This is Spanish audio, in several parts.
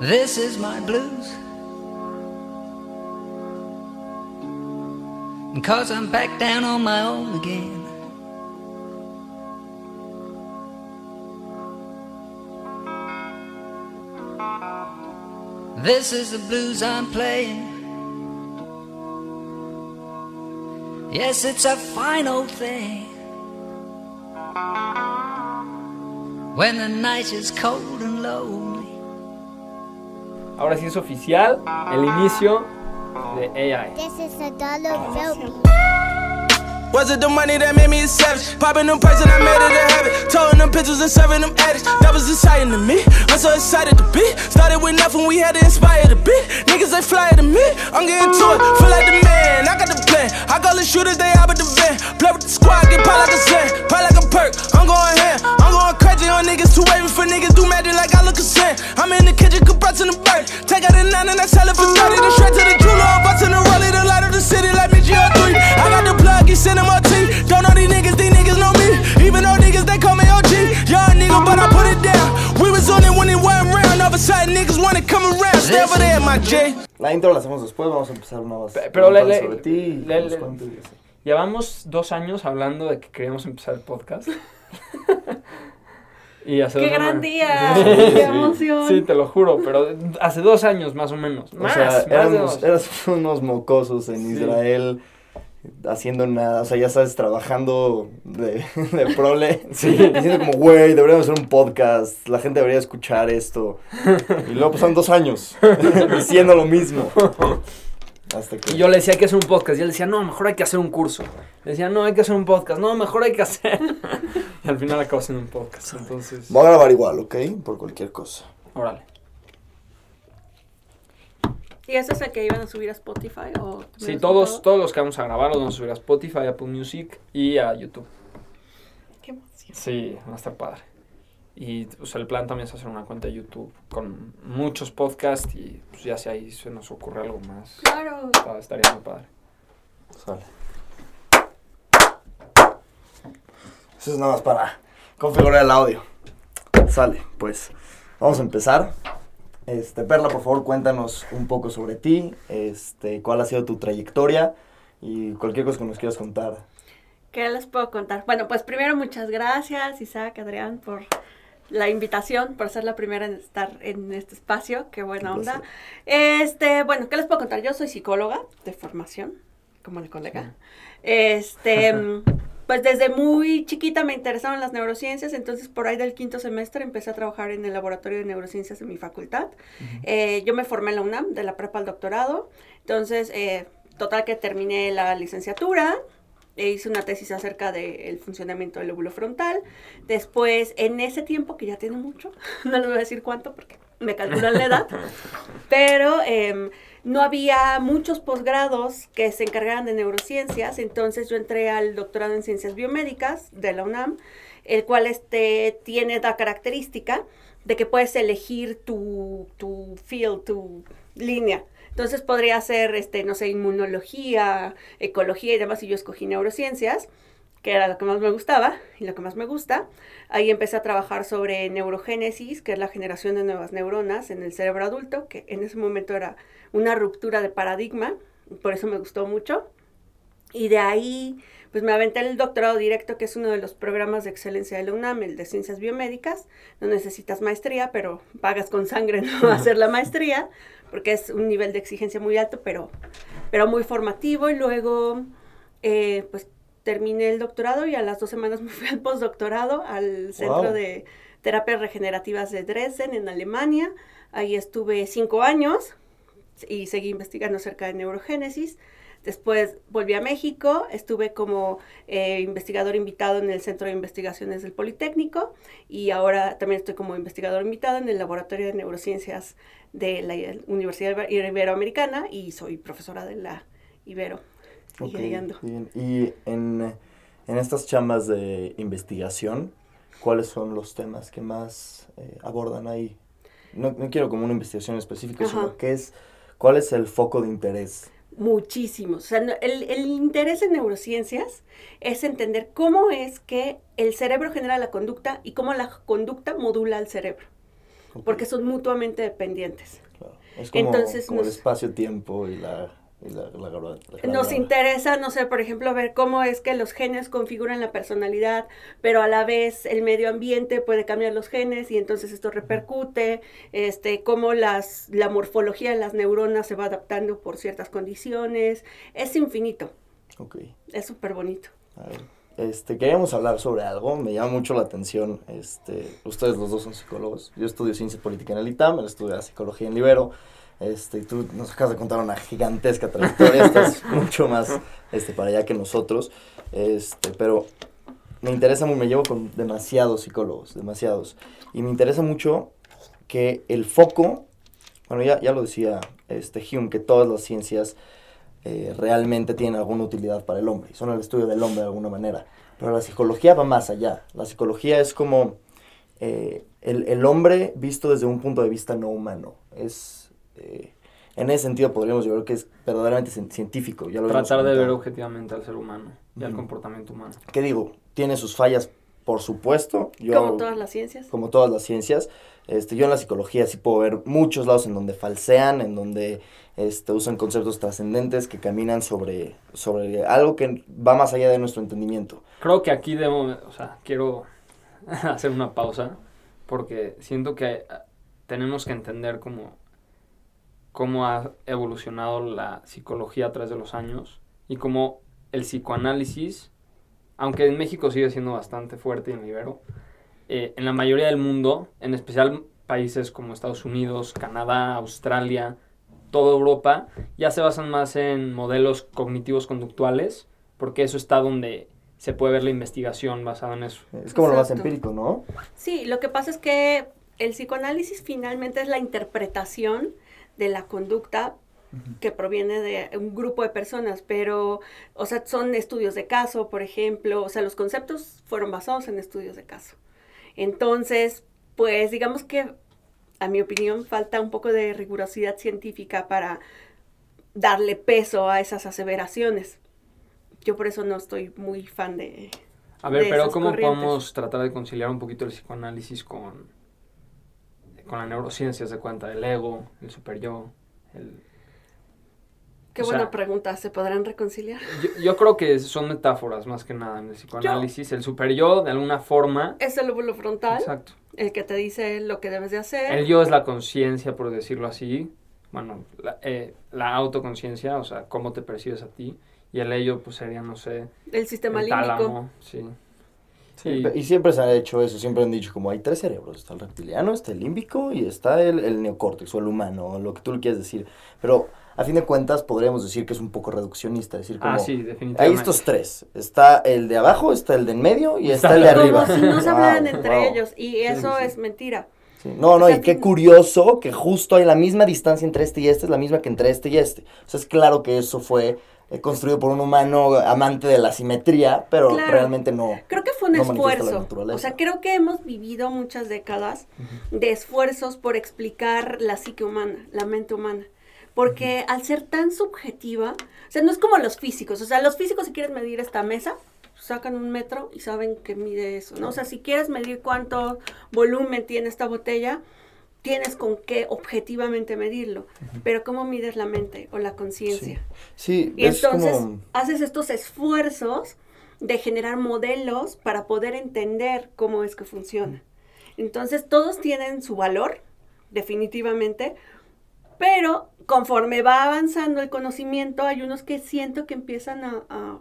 This is my blues. And cause I'm back down on my own again. This is the blues I'm playing. Yes, it's a fine old thing. When the night is cold and lonely. Ahora sí es oficial el inicio de AI. This is a dollar bill. Was it the money that made me a savage? Popping them and I made it a habit. Towing them pictures and serving them addicts. That was exciting to me. I'm so excited to be. Started with nothing, we had to inspire the beat. Niggas they fly to me. I'm getting to it, feel like the man. I got the plan. I call the shooters, they out with the van. Play with the squad, get pop like a sand. Pop like a perk. I'm going ham. I'm going crazy on niggas. Too waving for niggas. Do magic like I look a sand. I'm in the kitchen, compressing the bird. Take out the nine and I sell it for 30. Then straight to the jeweler. I'm busting the rollie, the light of the city like me GR3. I got the plug, he sending my T. Don't know these niggas, these niggas know me. Even though niggas, they call me OG. Young nigga, but I put it down. We was on it when it went round. All of a sudden, niggas wanna come around. Stay over there, my J. La intro la hacemos después, vamos a empezar una más. Pe- pero le- le- sobre ti le- le-. Llevamos dos años hablando de que queríamos empezar el podcast. y hace ¡Qué gran día! Sí, ¡Qué sí, emoción! Sí, te lo juro, pero hace dos años más o menos. O sea, más de éramos, dos. éramos unos mocosos en Sí. Israel haciendo nada, o sea, ya sabes, trabajando de, de prole, diciendo como, güey, deberíamos hacer un podcast, la gente debería escuchar esto. Y luego pasaron dos años diciendo lo mismo. Hasta que... Y yo le decía hay que hacer un podcast. Y él decía, no, mejor hay que hacer un curso. Le decía, no, hay que hacer un podcast. No, mejor hay que hacer. y al final acabó siendo un podcast. Entonces, Voy a grabar igual, ¿ok? Por cualquier cosa. órale. ¿Y ese es el que iban a subir a Spotify? O Sí, todos, todos los que vamos a grabar los vamos a subir a Spotify, Apple Music y a YouTube. Qué emoción. Sí, va a estar padre. Y pues, el plan también es hacer una cuenta de YouTube con muchos podcasts y pues, ya si ahí se nos ocurre algo más, Claro. está- estaría muy padre. Sale. Eso es nada más para configurar el audio. Sale, pues. Vamos a empezar. Este, Perla, por favor, cuéntanos un poco sobre ti, este, cuál ha sido tu trayectoria y cualquier cosa que nos quieras contar. ¿Qué les puedo contar? Bueno, pues primero muchas gracias, Isaac, Adrián, por la invitación, por ser la primera en estar en este espacio. Qué buena onda. Este, bueno, ¿qué les puedo contar? Yo soy psicóloga de formación, como el colega. Este, pues desde muy chiquita me interesaron las neurociencias, entonces por ahí del quinto semestre empecé a trabajar en el laboratorio de neurociencias de mi facultad. Eh, yo me formé en la UNAM, de la prepa al doctorado, entonces, eh, total que terminé la licenciatura, hice una tesis acerca del funcionamiento del lóbulo frontal. Después, en ese tiempo, que ya tiene mucho, no les voy a decir cuánto porque me calculan la edad, pero em, no había muchos posgrados que se encargaran de neurociencias, entonces yo entré al doctorado en ciencias biomédicas de la UNAM, el cual este, tiene la característica de que puedes elegir tu, tu field, tu línea. Entonces podría ser, este, no sé, inmunología, ecología y demás, y yo escogí neurociencias, que era lo que más me gustaba y lo que más me gusta. Ahí empecé a trabajar sobre neurogénesis, que es la generación de nuevas neuronas en el cerebro adulto, que en ese momento era una ruptura de paradigma, por eso me gustó mucho. Y de ahí, pues me aventé el doctorado directo, que es uno de los programas de excelencia de la UNAM, el de ciencias biomédicas. No necesitas maestría, pero pagas con sangre no hacer la maestría, porque es un nivel de exigencia muy alto, pero, pero muy formativo. Y luego, eh, pues terminé el doctorado y a las dos semanas me fui al postdoctorado al Centro Wow. de Terapias Regenerativas de Dresden, en Alemania. Ahí estuve cinco años y seguí investigando acerca de neurogénesis. Después volví a México, estuve como eh, investigador invitado en el Centro de Investigaciones del Politécnico y ahora también estoy como investigador invitado en el Laboratorio de Neurociencias de la Universidad Iber- Iberoamericana y soy profesora de la Ibero. Y Ok, ahí ando. bien. Y en, en estas chambas de investigación, ¿cuáles son los temas que más eh, abordan ahí? No, no quiero como una investigación específica, Ajá. sino qué es, cuál es el foco de interés. Muchísimos. O sea, el, el interés en neurociencias es entender cómo es que el cerebro genera la conducta y cómo la conducta modula al cerebro, porque son mutuamente dependientes. Claro. Es como, Entonces como el espacio-tiempo y la... Y la, la la Nos interesa, no sé, por ejemplo, ver cómo es que los genes configuran la personalidad, pero a la vez el medio ambiente puede cambiar los genes y entonces esto repercute, este, cómo las, la morfología de las neuronas se va adaptando por ciertas condiciones. Es infinito, Ok. es súper bonito. A ver, este, queríamos hablar sobre algo, me llama mucho la atención, este, ustedes los dos son psicólogos, yo estudio ciencia política en el ITAM, él estudia psicología en Libero, este, y tú nos acabas de contar una gigantesca trayectoria, estás mucho más, este, para allá que nosotros, este, pero me interesa, me llevo con demasiados psicólogos, demasiados, y me interesa mucho que el foco, bueno, ya, ya lo decía, este, Hume, que todas las ciencias eh, realmente tienen alguna utilidad para el hombre, y son el estudio del hombre de alguna manera. Pero la psicología va más allá. La psicología es como eh, el, el hombre visto desde un punto de vista no humano. Es, eh, en ese sentido podríamos yo creo que es verdaderamente cien- científico. Ya lo Tratar de ver objetivamente al ser humano y al comportamiento humano. ¿Qué digo? Tiene sus fallas, por supuesto. Yo, Como todas las ciencias. como todas las ciencias. Este, yo en la psicología sí puedo ver muchos lados en donde falsean, en donde este, usan conceptos trascendentes que caminan sobre, sobre algo que va más allá de nuestro entendimiento. Creo que aquí debo, o sea, quiero hacer una pausa porque siento que eh, tenemos que entender cómo, cómo ha evolucionado la psicología a través de los años y cómo el psicoanálisis, aunque en México sigue siendo bastante fuerte y en Ibero, eh, en la mayoría del mundo, en especial países como Estados Unidos, Canadá, Australia, toda Europa, ya se basan más en modelos cognitivos conductuales, porque eso está donde se puede ver la investigación basada en eso. Es como lo más empírico, ¿no? Sí, lo que pasa es que el psicoanálisis finalmente es la interpretación de la conducta que proviene de un grupo de personas, pero, o sea, son estudios de caso, por ejemplo, o sea, los conceptos fueron basados en estudios de caso. Entonces, pues digamos que, a mi opinión, falta un poco de rigurosidad científica para darle peso a esas aseveraciones. Yo por eso no estoy muy fan de... A ver, de pero ¿cómo corrientes. podemos tratar de conciliar un poquito el psicoanálisis con, con la neurociencia, de cuenta, el ego, el super yo? El... Qué O buena sea- pregunta, ¿se podrán reconciliar? Yo, yo creo que son metáforas más que nada en el psicoanálisis. El super yo, de alguna forma. Es el lóbulo frontal, Exacto. El que te dice lo que debes de hacer. El yo es la conciencia, por decirlo así. Bueno, la, eh, la autoconciencia, o sea, cómo te percibes a ti. Y el ello, pues sería, no sé, el sistema el límbico. tálamo, sí. Sí, y siempre se ha hecho eso, siempre han dicho como hay tres cerebros, está el reptiliano, está el límbico y está el, el neocórtex o el humano, lo que tú le quieras decir. Pero a fin de cuentas podríamos decir que es un poco reduccionista, decir como Ah, sí, hay definitivamente. estos tres, está el de abajo, está el de en medio y está, Está el de arriba. Como si no se hablaran Wow, entre wow. ellos. Y eso sí. es mentira. Sí. No, no, O sea, y qué curioso que justo hay la misma distancia entre este y este, es la misma que entre este y este. O sea, es claro que eso fue eh, construido por un humano amante de la simetría, pero Claro. realmente no. Creo que fue un No esfuerzo. O sea, creo que hemos vivido muchas décadas de esfuerzos por explicar la psique humana, la mente humana. Porque al ser tan subjetiva, o sea, no es como los físicos. O sea, los físicos si quieren medir esta mesa, sacan un metro y saben que mide eso, ¿no? O sea, si quieres medir cuánto volumen tiene esta botella, tienes con qué objetivamente medirlo. Pero ¿cómo mides la mente o la conciencia? Sí, Y es entonces como... haces estos esfuerzos de generar modelos para poder entender cómo es que funciona. Entonces todos tienen su valor, definitivamente, pero conforme va avanzando el conocimiento, hay unos que siento que empiezan a, a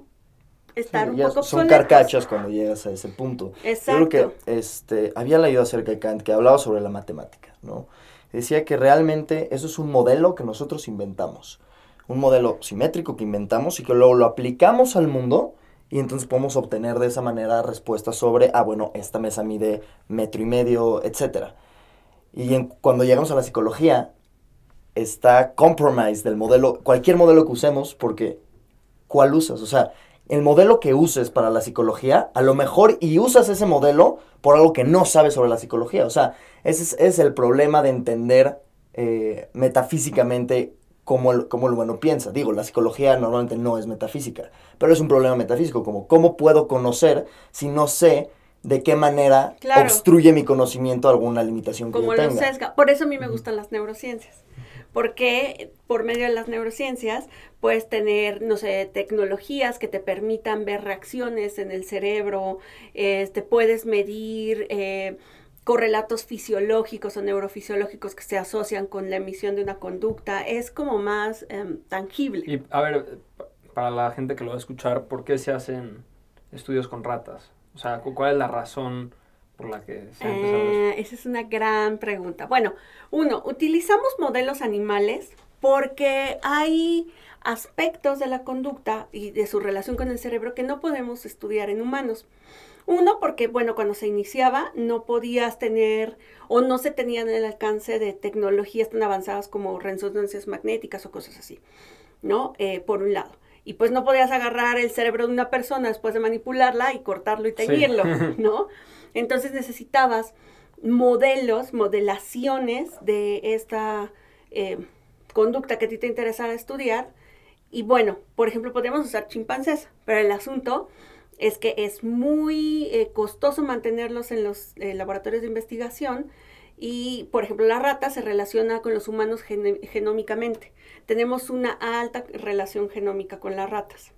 estar Sí, un poco son obsoletos. carcachas cuando llegas a ese punto. Exacto. Yo creo que este, había leído acerca de Kant que hablaba sobre la matemática, ¿no? Decía que realmente eso es un modelo que nosotros inventamos. Un modelo simétrico que inventamos y que luego lo aplicamos al mundo y entonces podemos obtener de esa manera respuestas sobre, ah, bueno, esta mesa mide metro y medio, etcétera. Y en- cuando llegamos a la psicología, está compromise del modelo, cualquier modelo que usemos, porque ¿cuál usas? O sea, el modelo que uses para la psicología, a lo mejor y usas ese modelo por algo que no sabes sobre la psicología. O sea, ese es, es el problema de entender eh, metafísicamente cómo el, cómo el humano piensa. Digo, la psicología normalmente no es metafísica, pero es un problema metafísico, como cómo puedo conocer si no sé de qué manera Claro. obstruye mi conocimiento alguna limitación que como yo lo tenga. sesga. Por eso a mí me gustan las neurociencias. Porque por medio de las neurociencias puedes tener, no sé, tecnologías que te permitan ver reacciones en el cerebro, este, puedes medir eh, correlatos fisiológicos o neurofisiológicos que se asocian con la emisión de una conducta. Es como más em, tangible. Y a ver, pa- para la gente que lo va a escuchar, ¿por qué se hacen estudios con ratas? O sea, cu- ¿cuál es la razón por la que se ha empezado eso? Eh, esa es una gran pregunta. Bueno, uno, utilizamos modelos animales porque hay aspectos de la conducta y de su relación con el cerebro que no podemos estudiar en humanos. Uno, porque, bueno, cuando se iniciaba no podías tener o no se tenían el alcance de tecnologías tan avanzadas como resonancias magnéticas o cosas así, ¿no? Eh, por un lado. Y pues no podías agarrar el cerebro de una persona después de manipularla y cortarlo y Sí. teñirlo, ¿no? Entonces necesitabas modelos, modelaciones de esta eh, conducta que a ti te interesara estudiar. Y bueno, por ejemplo, podríamos usar chimpancés, pero el asunto es que es muy eh, costoso mantenerlos en los eh, laboratorios de investigación y, por ejemplo, la rata se relaciona con los humanos gene- genómicamente. Tenemos una alta relación genómica con las ratas.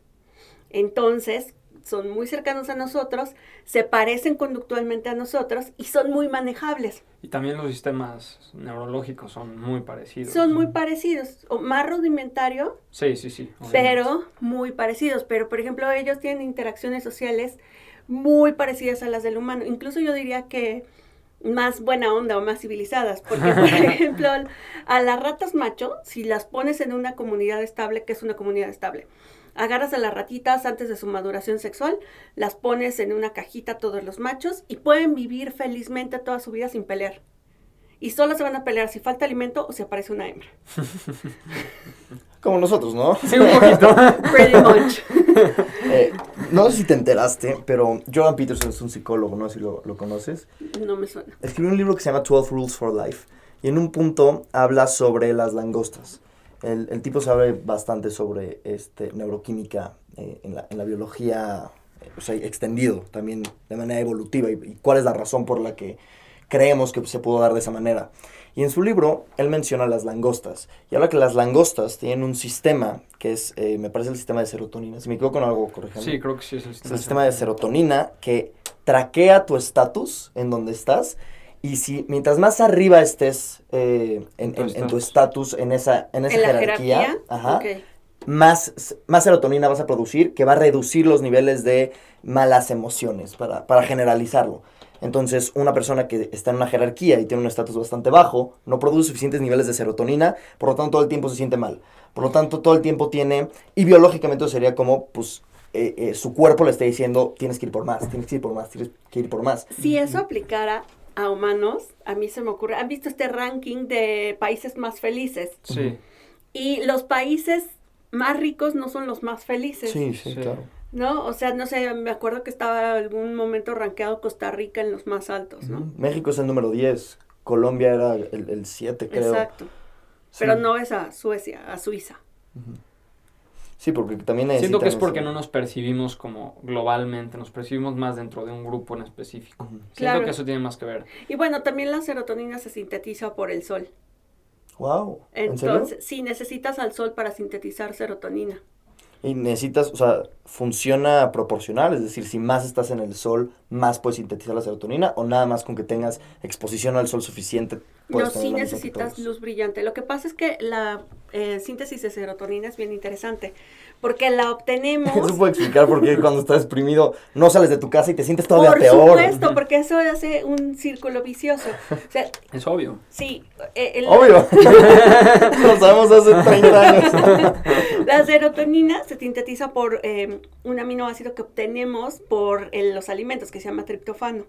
Entonces, son muy cercanos a nosotros, se parecen conductualmente a nosotros y son muy manejables. Y también los sistemas neurológicos son muy parecidos. Son muy parecidos, o más rudimentario, Sí, sí, sí. obviamente. pero muy parecidos. Pero, por ejemplo, ellos tienen interacciones sociales muy parecidas a las del humano. Incluso yo diría que más buena onda o más civilizadas. Porque, por ejemplo, a las ratas macho, si las pones en una comunidad estable, que es una comunidad estable? Agarras a las ratitas antes de su maduración sexual, las pones en una cajita todos los machos y pueden vivir felizmente toda su vida sin pelear. Y solo se van a pelear si falta alimento o si aparece una hembra. Como nosotros, ¿no? Sí, un poquito. Pretty much. Eh, no sé si te enteraste, pero Jordan Peterson es un psicólogo, no sé si lo, lo conoces. No me suena. Escribió un libro que se llama 12 Rules for Life y en un punto habla sobre las langostas. El, el tipo sabe bastante sobre este, neuroquímica eh, en, la, en la biología, eh, o sea, extendido también de manera evolutiva y, y cuál es la razón por la que creemos que se pudo dar de esa manera. Y en su libro, él menciona las langostas. Y habla que las langostas tienen un sistema que es, eh, me parece el sistema de serotonina. Si me equivoco en algo, corrígeme. Sí, creo que sí es el Es sistema. el sistema de serotonina que traquea tu estatus en donde estás. Y si mientras más arriba estés eh, en, Tu en- en tu estatus. en esa, en esa ¿En la jerarquía, jerarquía? ajá, Ok. más, más serotonina vas a producir, que va a reducir los niveles de malas emociones, para, para generalizarlo. Entonces, una persona que está en una jerarquía y tiene un estatus bastante bajo, no produce suficientes niveles de serotonina, por lo tanto, todo el tiempo se siente mal. Por lo tanto, todo el tiempo tiene, y biológicamente sería como, pues, eh, eh, su cuerpo le está diciendo, tienes que ir por más, tienes que ir por más, tienes que ir por más. Si eso aplicara a humanos, a mí se me ocurre, ¿han visto este ranking de países más felices? Sí. Y los países más ricos no son los más felices, Sí, sí, Sí. claro. ¿no? O sea, no sé, me acuerdo que estaba algún momento rankeado Costa Rica en los más altos, ¿no? México es el número 10, Colombia era el, el 7, creo. Exacto. Sí. Pero no es a Suecia, a Suiza. Sí, porque también Siento que es porque no nos percibimos como globalmente, nos percibimos más dentro de un grupo en específico. Ujú. Siento Claro. que eso tiene más que ver. Y bueno, también la serotonina se sintetiza por el sol. Wow, ¿en serio? Entonces, sí, necesitas al sol para sintetizar serotonina. Y necesitas, o sea, funciona proporcional, es decir, si más estás en el sol, más puedes sintetizar la serotonina, o nada más con que tengas exposición al sol suficiente. No, sí necesitas luz brillante. Lo que pasa es que la eh, síntesis de serotonina es bien interesante, porque la obtenemos... Eso puede explicar por qué cuando estás deprimido no sales de tu casa y te sientes todavía Por peor. supuesto, porque eso hace un círculo vicioso. O sea, Es obvio. sí, eh, el- Obvio. Lo sabemos hace 30 años. la serotonina se sintetiza por eh, un aminoácido que obtenemos por eh, los alimentos, que se llama triptofano.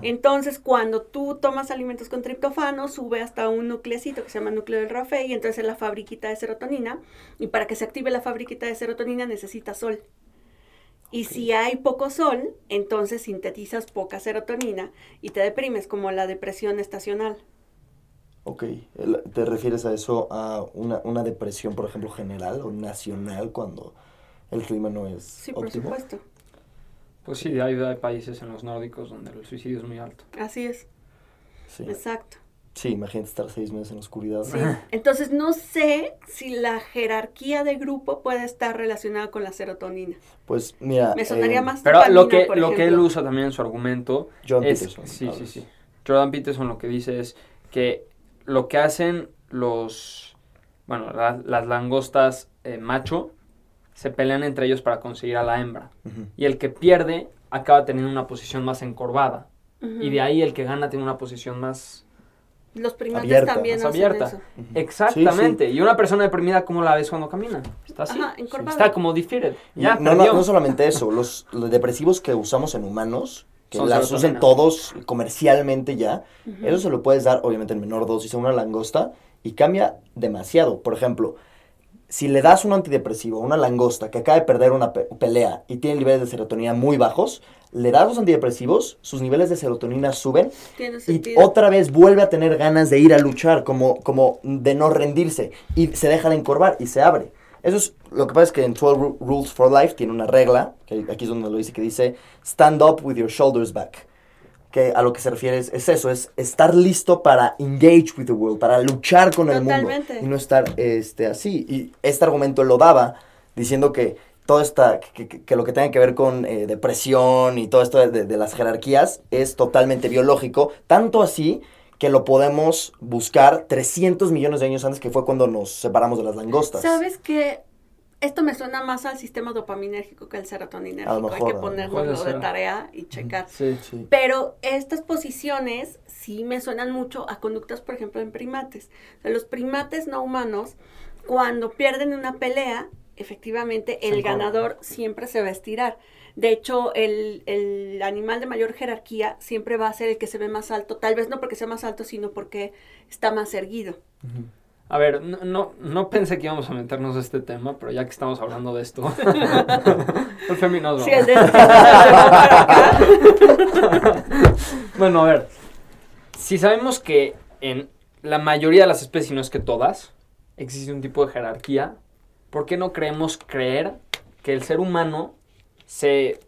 Entonces, cuando tú tomas alimentos con triptofano, sube hasta un nucleocito que se llama núcleo del Rafe y entonces es la fabriquita de serotonina. Y para que se active la fabriquita de serotonina necesita sol. Y si hay poco sol, entonces sintetizas poca serotonina y te deprimes, como la depresión estacional. Ok, ¿te refieres a eso, a una, una depresión, por ejemplo, general o nacional cuando el clima no es Sí, por óptimo? supuesto. Pues sí, hay, hay países en los nórdicos donde el suicidio es muy alto. Así es, Sí. exacto. sí, imagínate estar seis meses en la oscuridad. Sí. Entonces no sé si la jerarquía de grupo puede estar relacionada con la serotonina. Pues mira... Me sonaría eh, más Pero lo que, por lo que él usa también en su argumento Jordan es... Peterson, Sí, sí, sí. Jordan Peterson lo que dice es que lo que hacen los... Bueno, la- las langostas eh, macho se pelean entre ellos para conseguir a la hembra. Y el que pierde acaba teniendo una posición más encorvada. Y de ahí el que gana tiene una posición más... Los primates Abierta, también más hacen abierta. eso. Ujú. Exactamente. Y una persona deprimida, ¿cómo la ves cuando camina? Está así. Ajá, encorvada. Está como defeated. Y Ya, no, no, no solamente eso, los, los depresivos que usamos en humanos, que Son las usen todos comercialmente ya, eso se lo puedes dar obviamente en menor dosis a una langosta y cambia demasiado. Por ejemplo, si le das un antidepresivo a una langosta que acaba de perder una pe- pelea y tiene niveles de serotonina muy bajos, le das los antidepresivos, sus niveles de serotonina suben Tiene y sentido. otra vez vuelve a tener ganas de ir a luchar, como, como de no rendirse, y se deja de encorvar y se abre. Eso es, lo que pasa es que en 12 Ru- Rules for Life tiene una regla, que aquí es donde lo dice, que dice, stand up with your shoulders back. Que a lo que se refiere es, es eso, es estar listo para engage with the world, para luchar con el mundo. Y no estar este, así. Y este argumento lo daba diciendo que todo esta, que, que- que lo que tenga que ver con eh, depresión y todo esto de, de- de las jerarquías es totalmente biológico, tanto así que lo podemos buscar 300 millones de años antes que fue cuando nos separamos de las langostas. ¿Sabes qué? Esto me suena más al sistema dopaminérgico que al serotoninérgico. Hay que ponernos de tarea y checar. Sí. Sí. Pero estas posiciones sí me suenan mucho a conductas, por ejemplo, en primates. O sea, los primates no humanos, cuando pierden una pelea, efectivamente el ganador siempre se va a estirar. De hecho, el, el animal de mayor jerarquía siempre va a ser el que se ve más alto. Tal vez no porque sea más alto, sino porque está más erguido. A ver, no, no, no pensé que íbamos a meternos a este tema, pero ya que estamos hablando de esto. el feminismo. Sí, el de-. Bueno, a ver. Si sabemos que en la mayoría de las especies, y no es que todas, existe un tipo de jerarquía, ¿por qué no creemos creer que el ser humano se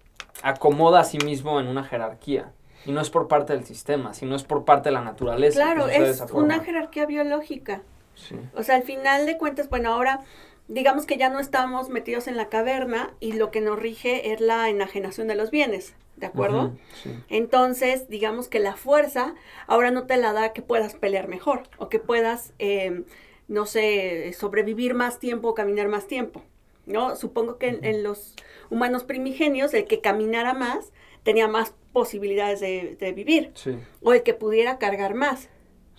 acomoda a sí mismo en una jerarquía? Y no es por parte del sistema, sino es por parte de la naturaleza. Claro, es una jerarquía biológica. Sí. O sea, al final de cuentas, bueno, ahora digamos que ya no estamos metidos en la caverna y lo que nos rige es la enajenación de los bienes, ¿de acuerdo? Sí. Entonces, digamos que la fuerza ahora no te la da que puedas pelear mejor o que puedas, eh, no sé, sobrevivir más tiempo o caminar más tiempo, ¿no? Supongo que en, en los humanos primigenios el que caminara más tenía más posibilidades de, de vivir Sí. o el que pudiera cargar más.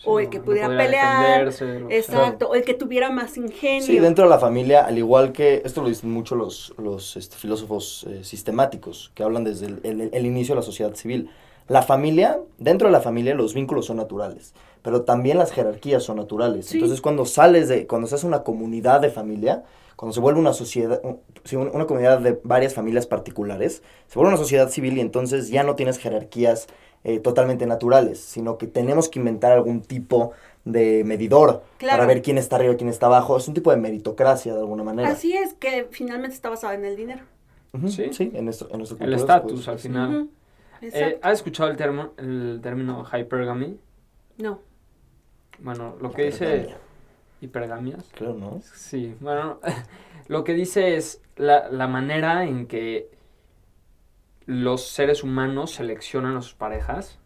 Sí, o el que no pudiera pelear. Exacto, o el que tuviera más ingenio. Sí, dentro de la familia, al igual que, esto lo dicen mucho los, los este, filósofos eh, sistemáticos, que hablan desde el, el- el inicio de la sociedad civil. La familia, dentro de la familia los vínculos son naturales, pero también las jerarquías son naturales. Sí. Entonces cuando sales de, cuando se hace una comunidad de familia, cuando se vuelve una sociedad, una comunidad de varias familias particulares, se vuelve una sociedad civil y entonces ya no tienes jerarquías eh, totalmente naturales, sino que tenemos que inventar algún tipo de medidor Claro. para ver quién está arriba y quién está abajo. Es un tipo de meritocracia de alguna manera. Así es, que finalmente está basado en el dinero. Sí. sí. en nuestro, en nuestra El estatus pues, al sí. final. Eh, Exacto. ¿Has escuchado el, termo, el término hypergamy? no. Bueno, lo que dice... Hipergamia. ¿Hipergamias? Creo, ¿no? Sí, bueno, lo que dice es la, la manera en que los seres humanos seleccionan a sus parejas.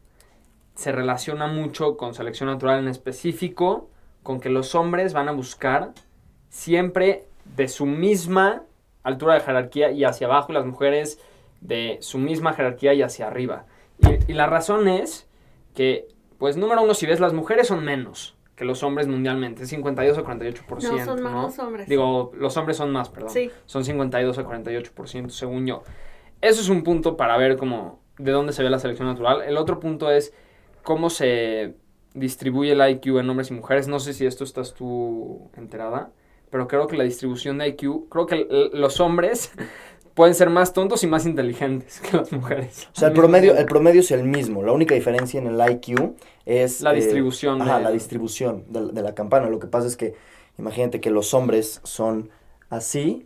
Se relaciona mucho con selección natural en específico, con que los hombres van a buscar siempre de su misma altura de jerarquía y hacia abajo, y las mujeres de su misma jerarquía y hacia arriba. Y, y la razón es que, pues número uno, si ves, las mujeres son menos que los hombres mundialmente, 52 a 48%. No, son más ¿no? los hombres. Digo, los hombres son más, perdón. Sí. Son 52 a 48%, según yo. Eso es un punto para ver cómo, de dónde se ve la selección natural. El otro punto es cómo se distribuye el IQ en hombres y mujeres. No sé si esto estás tú enterada, pero creo que la distribución de IQ, creo que los hombres pueden ser más tontos y más inteligentes que las mujeres. O sea, el promedio, el promedio es el mismo. La única diferencia en el IQ es... La eh, distribución Ajá, de- la distribución de, de la campana. Lo que pasa es que, imagínate que los hombres son así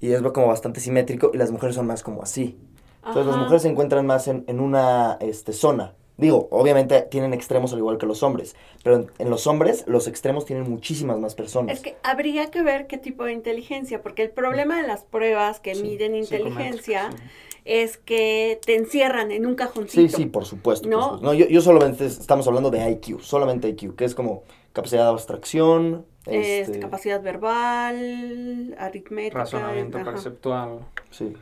y es como bastante simétrico y las mujeres son más como así. Entonces las mujeres se encuentran más en, en una este, zona. Digo, obviamente tienen extremos al igual que los hombres, pero en, en los hombres los extremos tienen muchísimas más personas. Es que habría que ver qué tipo de inteligencia, porque el problema de las pruebas que Sí, miden inteligencia sí. es que te encierran en un cajoncito. Sí, sí, por supuesto. por ¿No? supuesto. No, yo, yo solamente estamos hablando de IQ, solamente IQ, que es como capacidad de abstracción, Este, este, capacidad verbal, aritmética. Razonamiento ajá. perceptual sí.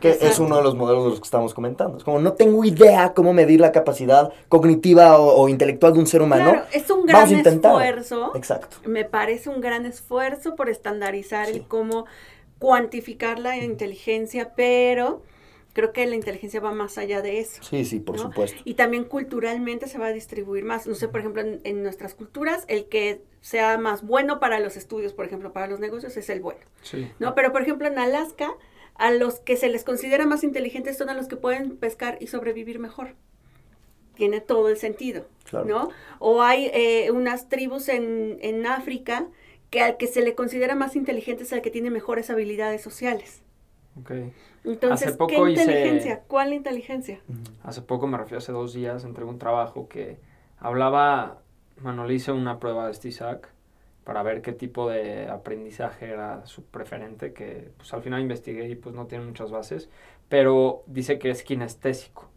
Que es uno de los modelos de los que estamos comentando. Es como, no tengo idea cómo medir la capacidad cognitiva o, o intelectual de un ser humano. Claro, es un gran esfuerzo. Exacto. Me parece un gran esfuerzo por estandarizar Sí. el cómo cuantificar la inteligencia, pero creo que la inteligencia va más allá de eso. Sí, sí, por ¿no? supuesto. Y también culturalmente se va a distribuir más. No sé, por ejemplo, en, en nuestras culturas, el que sea más bueno para los estudios, por ejemplo, para los negocios, es el bueno. Sí. ¿no? Pero, por ejemplo, en Alaska, a los que se les considera más inteligentes son a los que pueden pescar y sobrevivir mejor. Tiene todo el sentido, Claro. ¿no? O hay eh, unas tribus en, en África que al que se le considera más inteligente es al que tiene mejores habilidades sociales. Ok. Entonces, Hace poco ¿qué hice- inteligencia? ¿Cuál inteligencia? Hace poco me refiero, hace dos días, entregué un trabajo que hablaba, hice una prueba de STISAC para ver qué tipo de aprendizaje era su preferente, que pues al final investigué y pues no tiene muchas bases, pero dice que es kinestésico.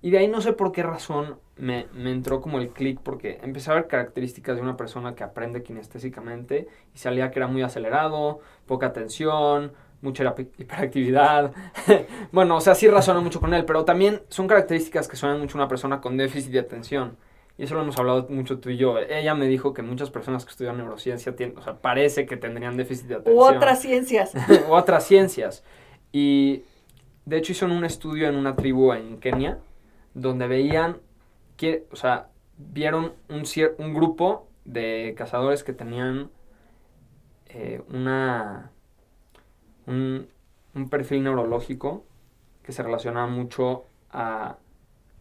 Y de ahí no sé por qué razón me, me entró como el clic, porque empecé a ver características de una persona que aprende kinestésicamente y salía que era muy acelerado, poca atención, mucha hiper- hiperactividad. bueno, o sea, sí razona mucho con él, pero también son características que suenan mucho a una persona con déficit de atención. Y eso lo hemos hablado mucho tú y yo. Ella me dijo que muchas personas que estudian neurociencia tienen, o sea, parece que tendrían déficit de U atención otras ciencias. o otras ciencias. Y de hecho hicieron un estudio en una tribu en Kenia donde veían que, o sea, vieron un, un grupo de cazadores que tenían eh, una un, un perfil neurológico que se relacionaba mucho a,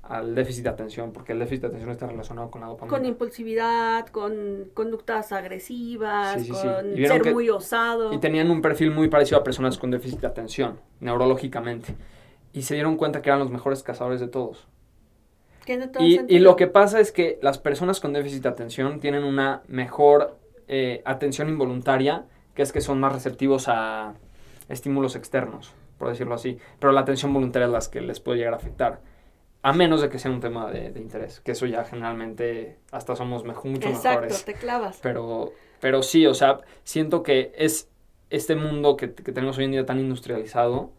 al déficit de atención, porque el déficit de atención está relacionado con la dopamina. con impulsividad, con conductas agresivas, Sí, sí, sí. con ser muy osado. Y tenían un perfil muy parecido a personas con déficit de atención, neurológicamente. Y se dieron cuenta que eran los mejores cazadores de todos. Todo Y, y lo que pasa es que las personas con déficit de atención tienen una mejor eh, atención involuntaria, que es que son más receptivos a estímulos externos, por decirlo así. Pero la atención voluntaria es las que les puede llegar a afectar. A menos de que sea un tema de, de interés, que eso ya generalmente hasta somos mejo- mucho Exacto, mejores. te clavas. Pero, pero sí, o sea, siento que es este mundo que, que tenemos hoy en día tan industrializado,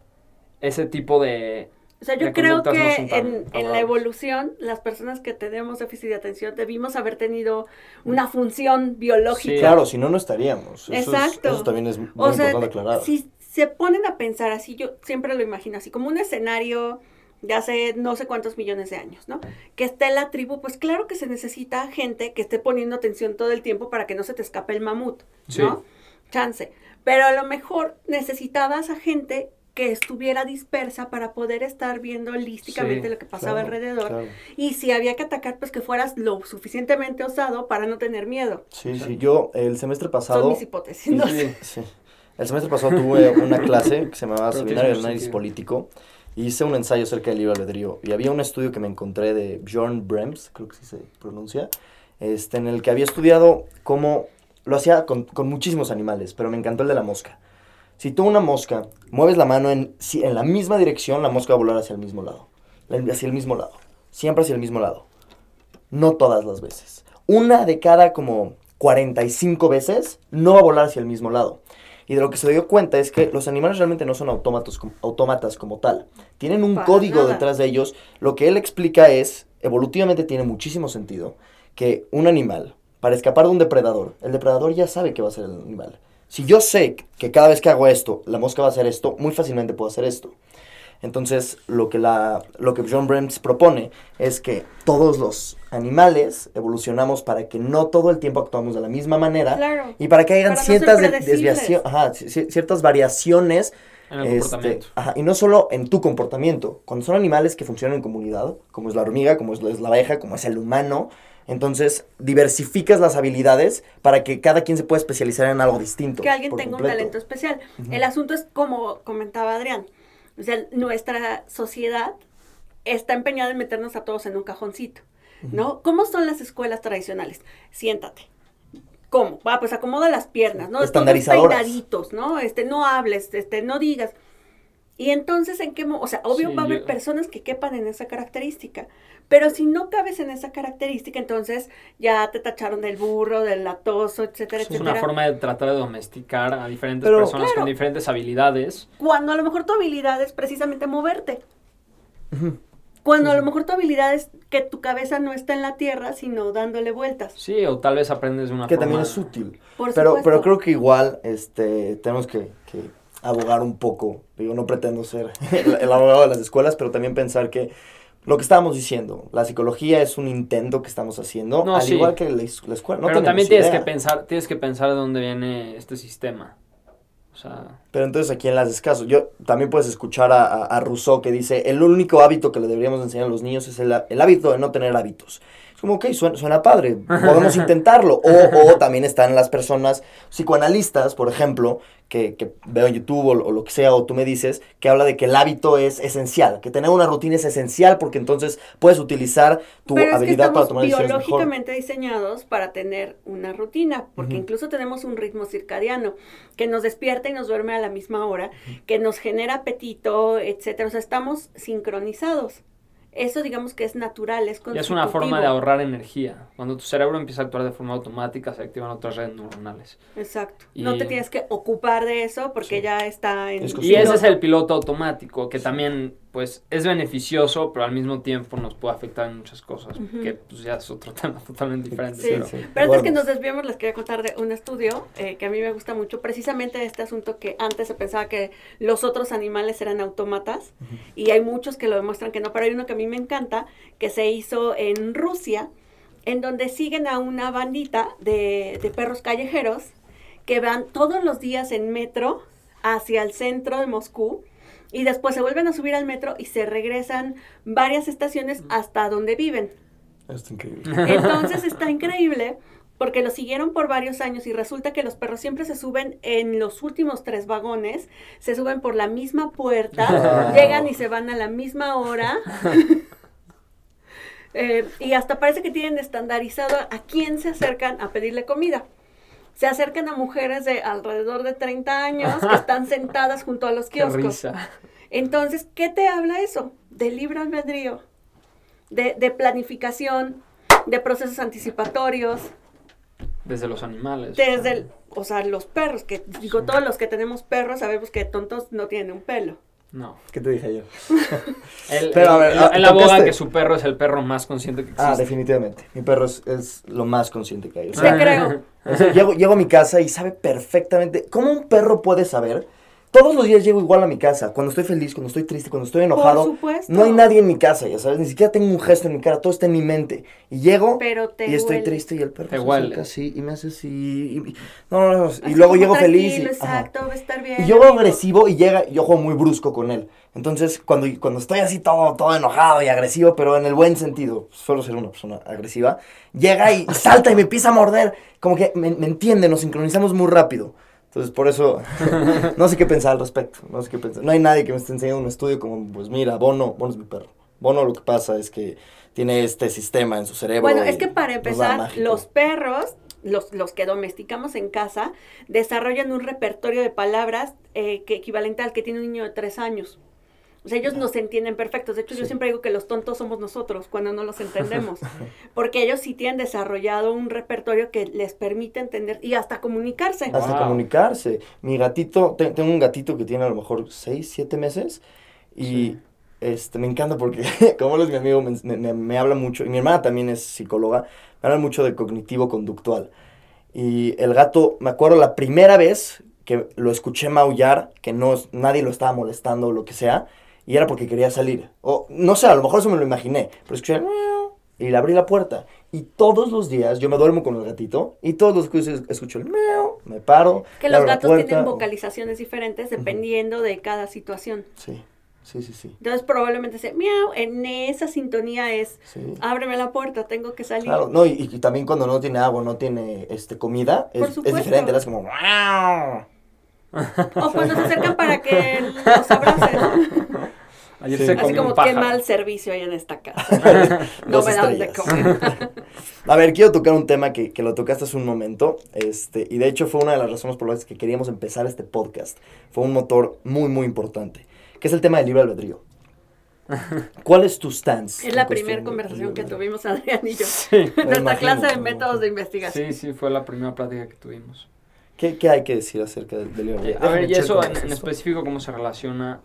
ese tipo de... O sea, yo creo no que tan en, la evolución, las personas que tenemos déficit de atención debimos haber tenido una función biológica. Sí. Claro, si no, no estaríamos. Eso es- Exacto. eso también es muy O sea, importante aclarar. si se ponen a pensar así, yo siempre lo imagino así, como un escenario de hace no sé cuántos millones de años, ¿no? Que esté la tribu, pues claro que se necesita gente que esté poniendo atención todo el tiempo para que no se te escape el mamut, Sí. ¿no? Chance. Pero a lo mejor necesitabas a gente que estuviera dispersa para poder estar viendo holísticamente Sí, lo que pasaba Claro, alrededor. claro. Y si había que atacar, pues que fueras lo suficientemente osado para no tener miedo. Sí, sí. Yo el semestre Son pasado... mis hipótesis. no sé. Sí. El semestre pasado tuve una clase que se llamaba Seminario de tiene mucho Análisis. Político y hice un ensayo acerca del libre albedrío. Y había un estudio que me encontré de Bjorn Brems, creo que sí se pronuncia, este, en el que había estudiado cómo lo hacía con, con muchísimos animales, pero me encantó el de la mosca. Si tú una mosca mueves la mano en, si- en la misma dirección, la mosca va a volar hacia el mismo lado. La- Hacia el mismo lado. Siempre hacia el mismo lado. No todas las veces. Una de cada como 45 veces no va a volar hacia el mismo lado. Y de lo que se dio cuenta es que los animales realmente no son autómatos, autómatas como tal. Tienen un Para código nada. detrás de ellos. Lo que él explica es, evolutivamente tiene muchísimo sentido, que un animal, para escapar de un depredador, el depredador ya sabe que va a ser el animal. Si yo sé que cada vez que hago esto, la mosca va a hacer esto, muy fácilmente puedo hacer esto. Entonces, lo que, la, lo que John Brems propone es que todos los animales evolucionamos para que no todo el tiempo actuamos de la misma manera Claro. y para que hayan Para ciertas ajá, ciertas variaciones En el Este, comportamiento. ajá, y no solo en tu comportamiento. Cuando son animales que funcionan en comunidad, como es la hormiga, como es la, es la abeja, como es el humano, entonces diversificas las habilidades para que cada quien se pueda especializar en algo distinto. que alguien tenga un talento especial. El asunto es como comentaba Adrián, o sea, nuestra sociedad está empeñada en meternos a todos en un cajoncito, ¿no? ¿Cómo son las escuelas tradicionales? Siéntate. ¿Cómo? Va, pues acomoda las piernas, ¿no? Estandarizadoras. ¿no? Este, no hables, este, no digas. Y entonces, ¿en qué O sea, obvio Sí, va a haber yo- personas que quepan en esa característica. Pero si no cabes en esa característica, entonces ya te tacharon del burro, del latoso, etcétera, Eso es etcétera. una forma de tratar de domesticar a diferentes Pero- personas Claro. con diferentes habilidades. Cuando a lo mejor tu habilidad es precisamente moverte. Cuando a lo mejor tu habilidad es que tu cabeza no está en la tierra, sino dándole vueltas. Sí, o tal vez aprendes de una Que forma... también es útil. Por Pero, supuesto. pero creo que igual este, tenemos que, que abogar un poco. Digo, no pretendo ser el, el abogado de las escuelas, pero también pensar que lo que estábamos diciendo, la psicología es un intento que estamos haciendo, No, al sí. igual que la, escuela. No Pero también tienes idea. que pensar, tienes que pensar de dónde viene este sistema. O sea, Pero entonces aquí en las escasos, yo también puedes escuchar a, a- a Rousseau que dice, el único hábito que le deberíamos enseñar a los niños es el, el hábito de no tener hábitos. Es como, ok, suena, suena padre, podemos intentarlo. O, o también están las personas psicoanalistas, por ejemplo, que, que veo en YouTube o, o lo que sea, o tú me dices, que habla de que el hábito es esencial, que tener una rutina es esencial porque entonces puedes utilizar tu Pero es que habilidad para tomar decisiones mejor. biológicamente diseñados para tener una rutina, porque Ujú. incluso tenemos un ritmo circadiano que nos despierta y nos duerme a la misma hora, que nos genera apetito, etcétera. O sea, estamos sincronizados. Eso digamos que es natural, es y es una forma de ahorrar energía. Cuando tu cerebro empieza a actuar de forma automática, se activan otras redes neuronales. Exacto. No Y- te tienes que ocupar de eso porque Sí. ya está en Es Y ese es el piloto automático, que también pues es beneficioso, pero al mismo tiempo nos puede afectar en muchas cosas, que pues ya es otro tema totalmente diferente. Sí, pero- sí. Pero antes que nos desviemos, les quería contar de un estudio eh, que a mí me gusta mucho, precisamente de este asunto que antes se pensaba que los otros animales eran autómatas, y hay muchos que lo demuestran que no, pero hay uno que a mí me encanta, que se hizo en Rusia, en donde siguen a una bandita de, de perros callejeros que van todos los días en metro hacia el centro de Moscú y después se vuelven a subir al metro y se regresan varias estaciones hasta donde viven. Es increíble. Entonces está increíble porque lo siguieron por varios años y resulta que los perros siempre se suben en los últimos tres vagones, se suben por la misma puerta, Wow. llegan y se van a la misma hora. Eh, y hasta parece que tienen estandarizado a quién se acercan a pedirle comida. Se acercan a mujeres de alrededor de 30 años que están sentadas junto a los Qué kioscos. risa. Entonces, ¿qué te habla eso? De libre albedrío, de, de planificación, de procesos anticipatorios, Desde los animales. desde, el- o sea, los perros, que digo, todos los que tenemos perros sabemos que tontos no tienen un pelo. No. ¿Qué te dije ayer? Él, Pero, a ver, ah, aboga que su perro es el perro más consciente que existe. Ah, definitivamente. Mi perro es, es lo más consciente que hay. O Te creo. o sea, llego, llego a mi casa y sabe perfectamente. ¿Cómo un perro puede saber? Todos los días llego igual a mi casa. Cuando estoy feliz, cuando estoy triste, cuando estoy enojado. supuesto. No hay nadie en mi casa, ya sabes. Ni siquiera tengo un gesto en mi cara. Todo está en mi mente. Y llego Pero te y estoy huele. triste y el perro Te se huele. acerca así y me hace así. y- y- no, no, no. Así Y luego llego feliz. Y. Exacto, va a estar bien. Y yo amigo. agresivo y llega, yo juego muy brusco con él. Entonces, cuando, cuando estoy así todo, todo enojado y agresivo, pero en el buen sentido, suelo ser una persona agresiva, llega y salta y me empieza a morder. Como que me, me entiende, nos sincronizamos muy rápido. Entonces, por eso, no sé qué pensar al respecto. No sé qué pensar. No hay nadie que me esté enseñando un estudio como, pues mira, Bono, Bono es mi perro. Bono lo que pasa es que tiene este sistema en su cerebro. Bueno, y es que para empezar, los perros, los, los que domesticamos en casa, desarrollan un repertorio de palabras eh, que equivalente al que tiene un niño de tres años. O sea, ellos nos entienden perfectos. De hecho, yo Sí. siempre digo que los tontos somos nosotros cuando no los entendemos. Porque ellos sí tienen desarrollado un repertorio que les permite entender y hasta comunicarse. Hasta Wow. comunicarse. Mi gatito, te- tengo un gatito que tiene a lo mejor 6, 7 meses y Sí. este, me encanta porque, como él es mi amigo, me, me- me- habla mucho, y mi hermana también es psicóloga, me habla mucho de cognitivo-conductual. Y el gato, me acuerdo la primera vez que lo escuché maullar, que no, nadie lo estaba molestando o lo que sea, y era porque quería salir. O no sé, a lo mejor eso me lo imaginé, pero escuché... Y le abrí la puerta. Y todos los días yo me duermo con el gatito y todos los días escucho el meo, me paro. Que los gatos puerta. tienen vocalizaciones diferentes dependiendo de cada situación. Sí, sí, sí, sí. Entonces probablemente sea miau, en esa sintonía es sí. ábreme la puerta, tengo que salir. Claro, no, y, y también cuando no tiene agua, no tiene este comida, es, es diferente, es como... "Miau". O cuando se acercan para que los abracen. Ayer Sí. se Así como un qué mal servicio hay en esta casa. no Dos me dan de estrellas. comer. A ver, quiero tocar un tema que, que lo tocaste hace un momento, este, y de hecho fue una de las razones por las que queríamos empezar este podcast. Fue un motor muy, muy importante, que es el tema del libre albedrío. ¿Cuál es tu stance? Es la primera conversación que tuvimos Adrián y yo. Sí, Nuestra imagino, clase de métodos de investigación. sí, sí, fue la primera plática que tuvimos. ¿Qué, qué hay que decir acerca del, del libre Eh, albedrío? a ver, y eso en, en específico, ¿cómo se relaciona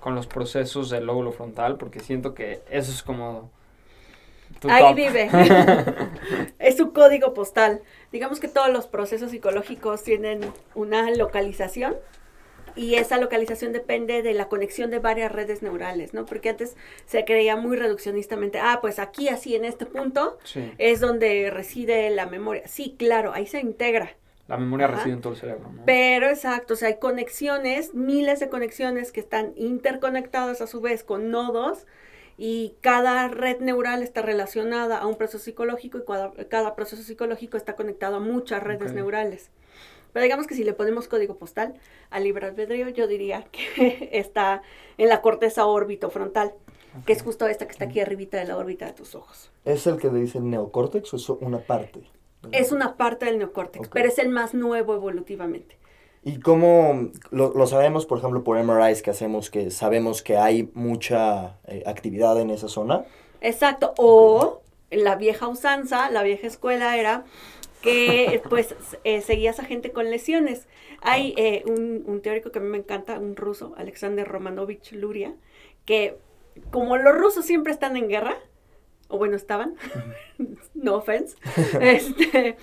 con los procesos del lóbulo frontal? Porque siento que eso es como... Ahí top. vive. es su código postal. Digamos que todos los procesos psicológicos tienen una localización y esa localización depende de la conexión de varias redes neurales, ¿no? Porque antes se creía muy reduccionistamente, ah, pues aquí, así, en este punto, Sí, es donde reside la memoria. Sí, claro, ahí se integra. La memoria Ajá. reside en todo el cerebro, ¿no? Pero exacto, o sea, hay conexiones, miles de conexiones que están interconectadas a su vez con nodos y cada red neural está relacionada a un proceso psicológico y cada, cada proceso psicológico está conectado a muchas redes Ok. neurales. Pero digamos que si le ponemos código postal al libre albedrío, yo diría que está en la corteza órbito-frontal, que es justo esta que está aquí arribita de la órbita de tus ojos. ¿Es el que le dice neocórtex o es una parte? Es una parte del neocórtex, pero es el más nuevo evolutivamente. ¿Y cómo lo, lo sabemos, por ejemplo, por MRIs que hacemos, que sabemos que hay mucha eh, actividad en esa zona? Exacto. O la vieja usanza, la vieja escuela era que pues eh, seguías a gente con lesiones. Hay eh, un, un teórico que a mí me encanta, un ruso, Alexander Romanovich Luria, que como los rusos siempre están en guerra, o bueno, estaban, no offense, este,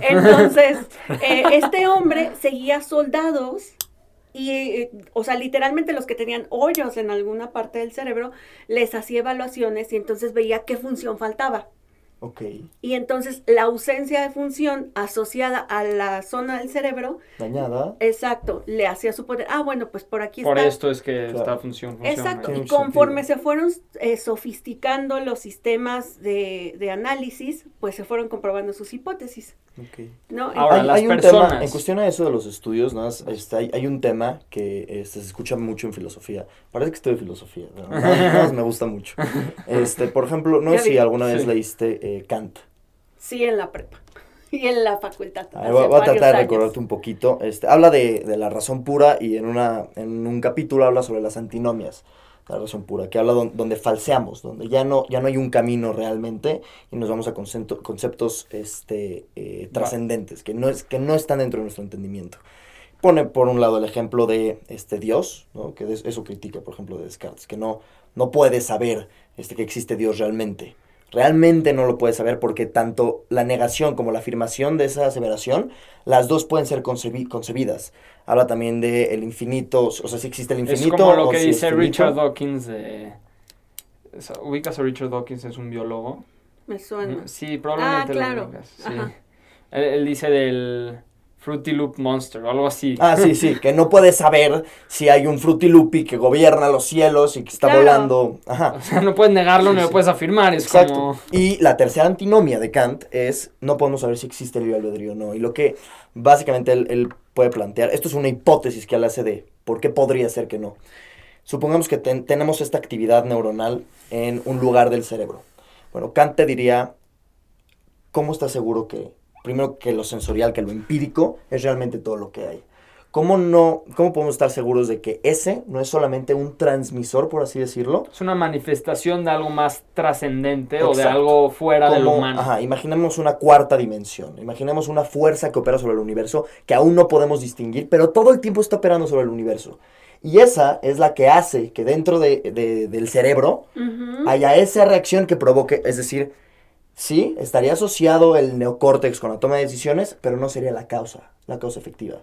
entonces eh, este hombre seguía soldados y, eh, o sea, literalmente los que tenían hoyos en alguna parte del cerebro, les hacía evaluaciones y entonces veía qué función faltaba. Ok, Y entonces la ausencia de función asociada a la zona del cerebro, dañada. exacto, le hacía suponer, ah, bueno, pues por aquí Por está. esto es que Claro. esta función funciona. Exacto, y conforme sentido. se fueron eh, sofisticando los sistemas de, de análisis, pues se fueron comprobando sus hipótesis, ok. ¿no? Ahora, hay, las hay un personas. tema, en cuestión a eso de los estudios, ¿no? Es- este, hay, hay un tema que este, se escucha mucho en filosofía. Parece que estoy de filosofía, nada- nada más me gusta mucho. Este, por ejemplo, no sé si alguna vez Sí. leíste eh, Kant. Sí, en la prepa y en la facultad. A ver, hace voy, voy a tratar de años. recordarte un poquito. Este, habla de, de la razón pura y en, una, en un capítulo habla sobre las antinomias. La razón pura, que habla don- donde falseamos, donde ya no, ya no hay un camino realmente y nos vamos a concepto- conceptos este, eh, trascendentes, que no, es, que no están dentro de nuestro entendimiento. Pone por un lado el ejemplo de este Dios, ¿no? que des- eso critica, por ejemplo, de Descartes, que no, no puede saber este, que existe Dios realmente. Realmente no lo puede saber porque tanto la negación como la afirmación de esa aseveración, las dos pueden ser concebi- concebidas. Habla también de el infinito, o sea, si existe el Es infinito. como lo que si es dice. Richard Dawkins de... ¿Ubicas a Richard Dawkins? Es un biólogo. Me suena. Sí, probablemente Ah, claro. lo ubicas. Sí. Él, él dice del Fruity Loop Monster o algo así. Ah, sí, sí, que no puede saber si hay un frutilupi que gobierna los cielos y que está Claro. volando. Ajá. O sea, no puedes negarlo Sí, ni lo puedes afirmar. Es Exacto. como... Y la tercera antinomia de Kant es no podemos saber si existe el libre albedrío o no. Y lo que básicamente él, él puede plantear, esto es una hipótesis que él hace de por qué podría ser que no. Supongamos que ten- tenemos esta actividad neuronal en un lugar del cerebro. Bueno, Kant te diría, ¿cómo estás seguro que, primero que lo sensorial, que lo empírico, es realmente todo lo que hay? ¿Cómo, no, ¿Cómo podemos estar seguros de que ese no es solamente un transmisor, por así decirlo? Es una manifestación de algo más trascendente o de algo fuera de lo como- humano. Ajá, imaginemos una cuarta dimensión. Imaginemos una fuerza que opera sobre el universo que aún no podemos distinguir, pero todo el tiempo está operando sobre el universo. Y esa es la que hace que dentro de- de- del cerebro haya esa reacción que provoque, es decir, sí, estaría asociado el neocórtex con la toma de decisiones, pero no sería la causa, la causa efectiva.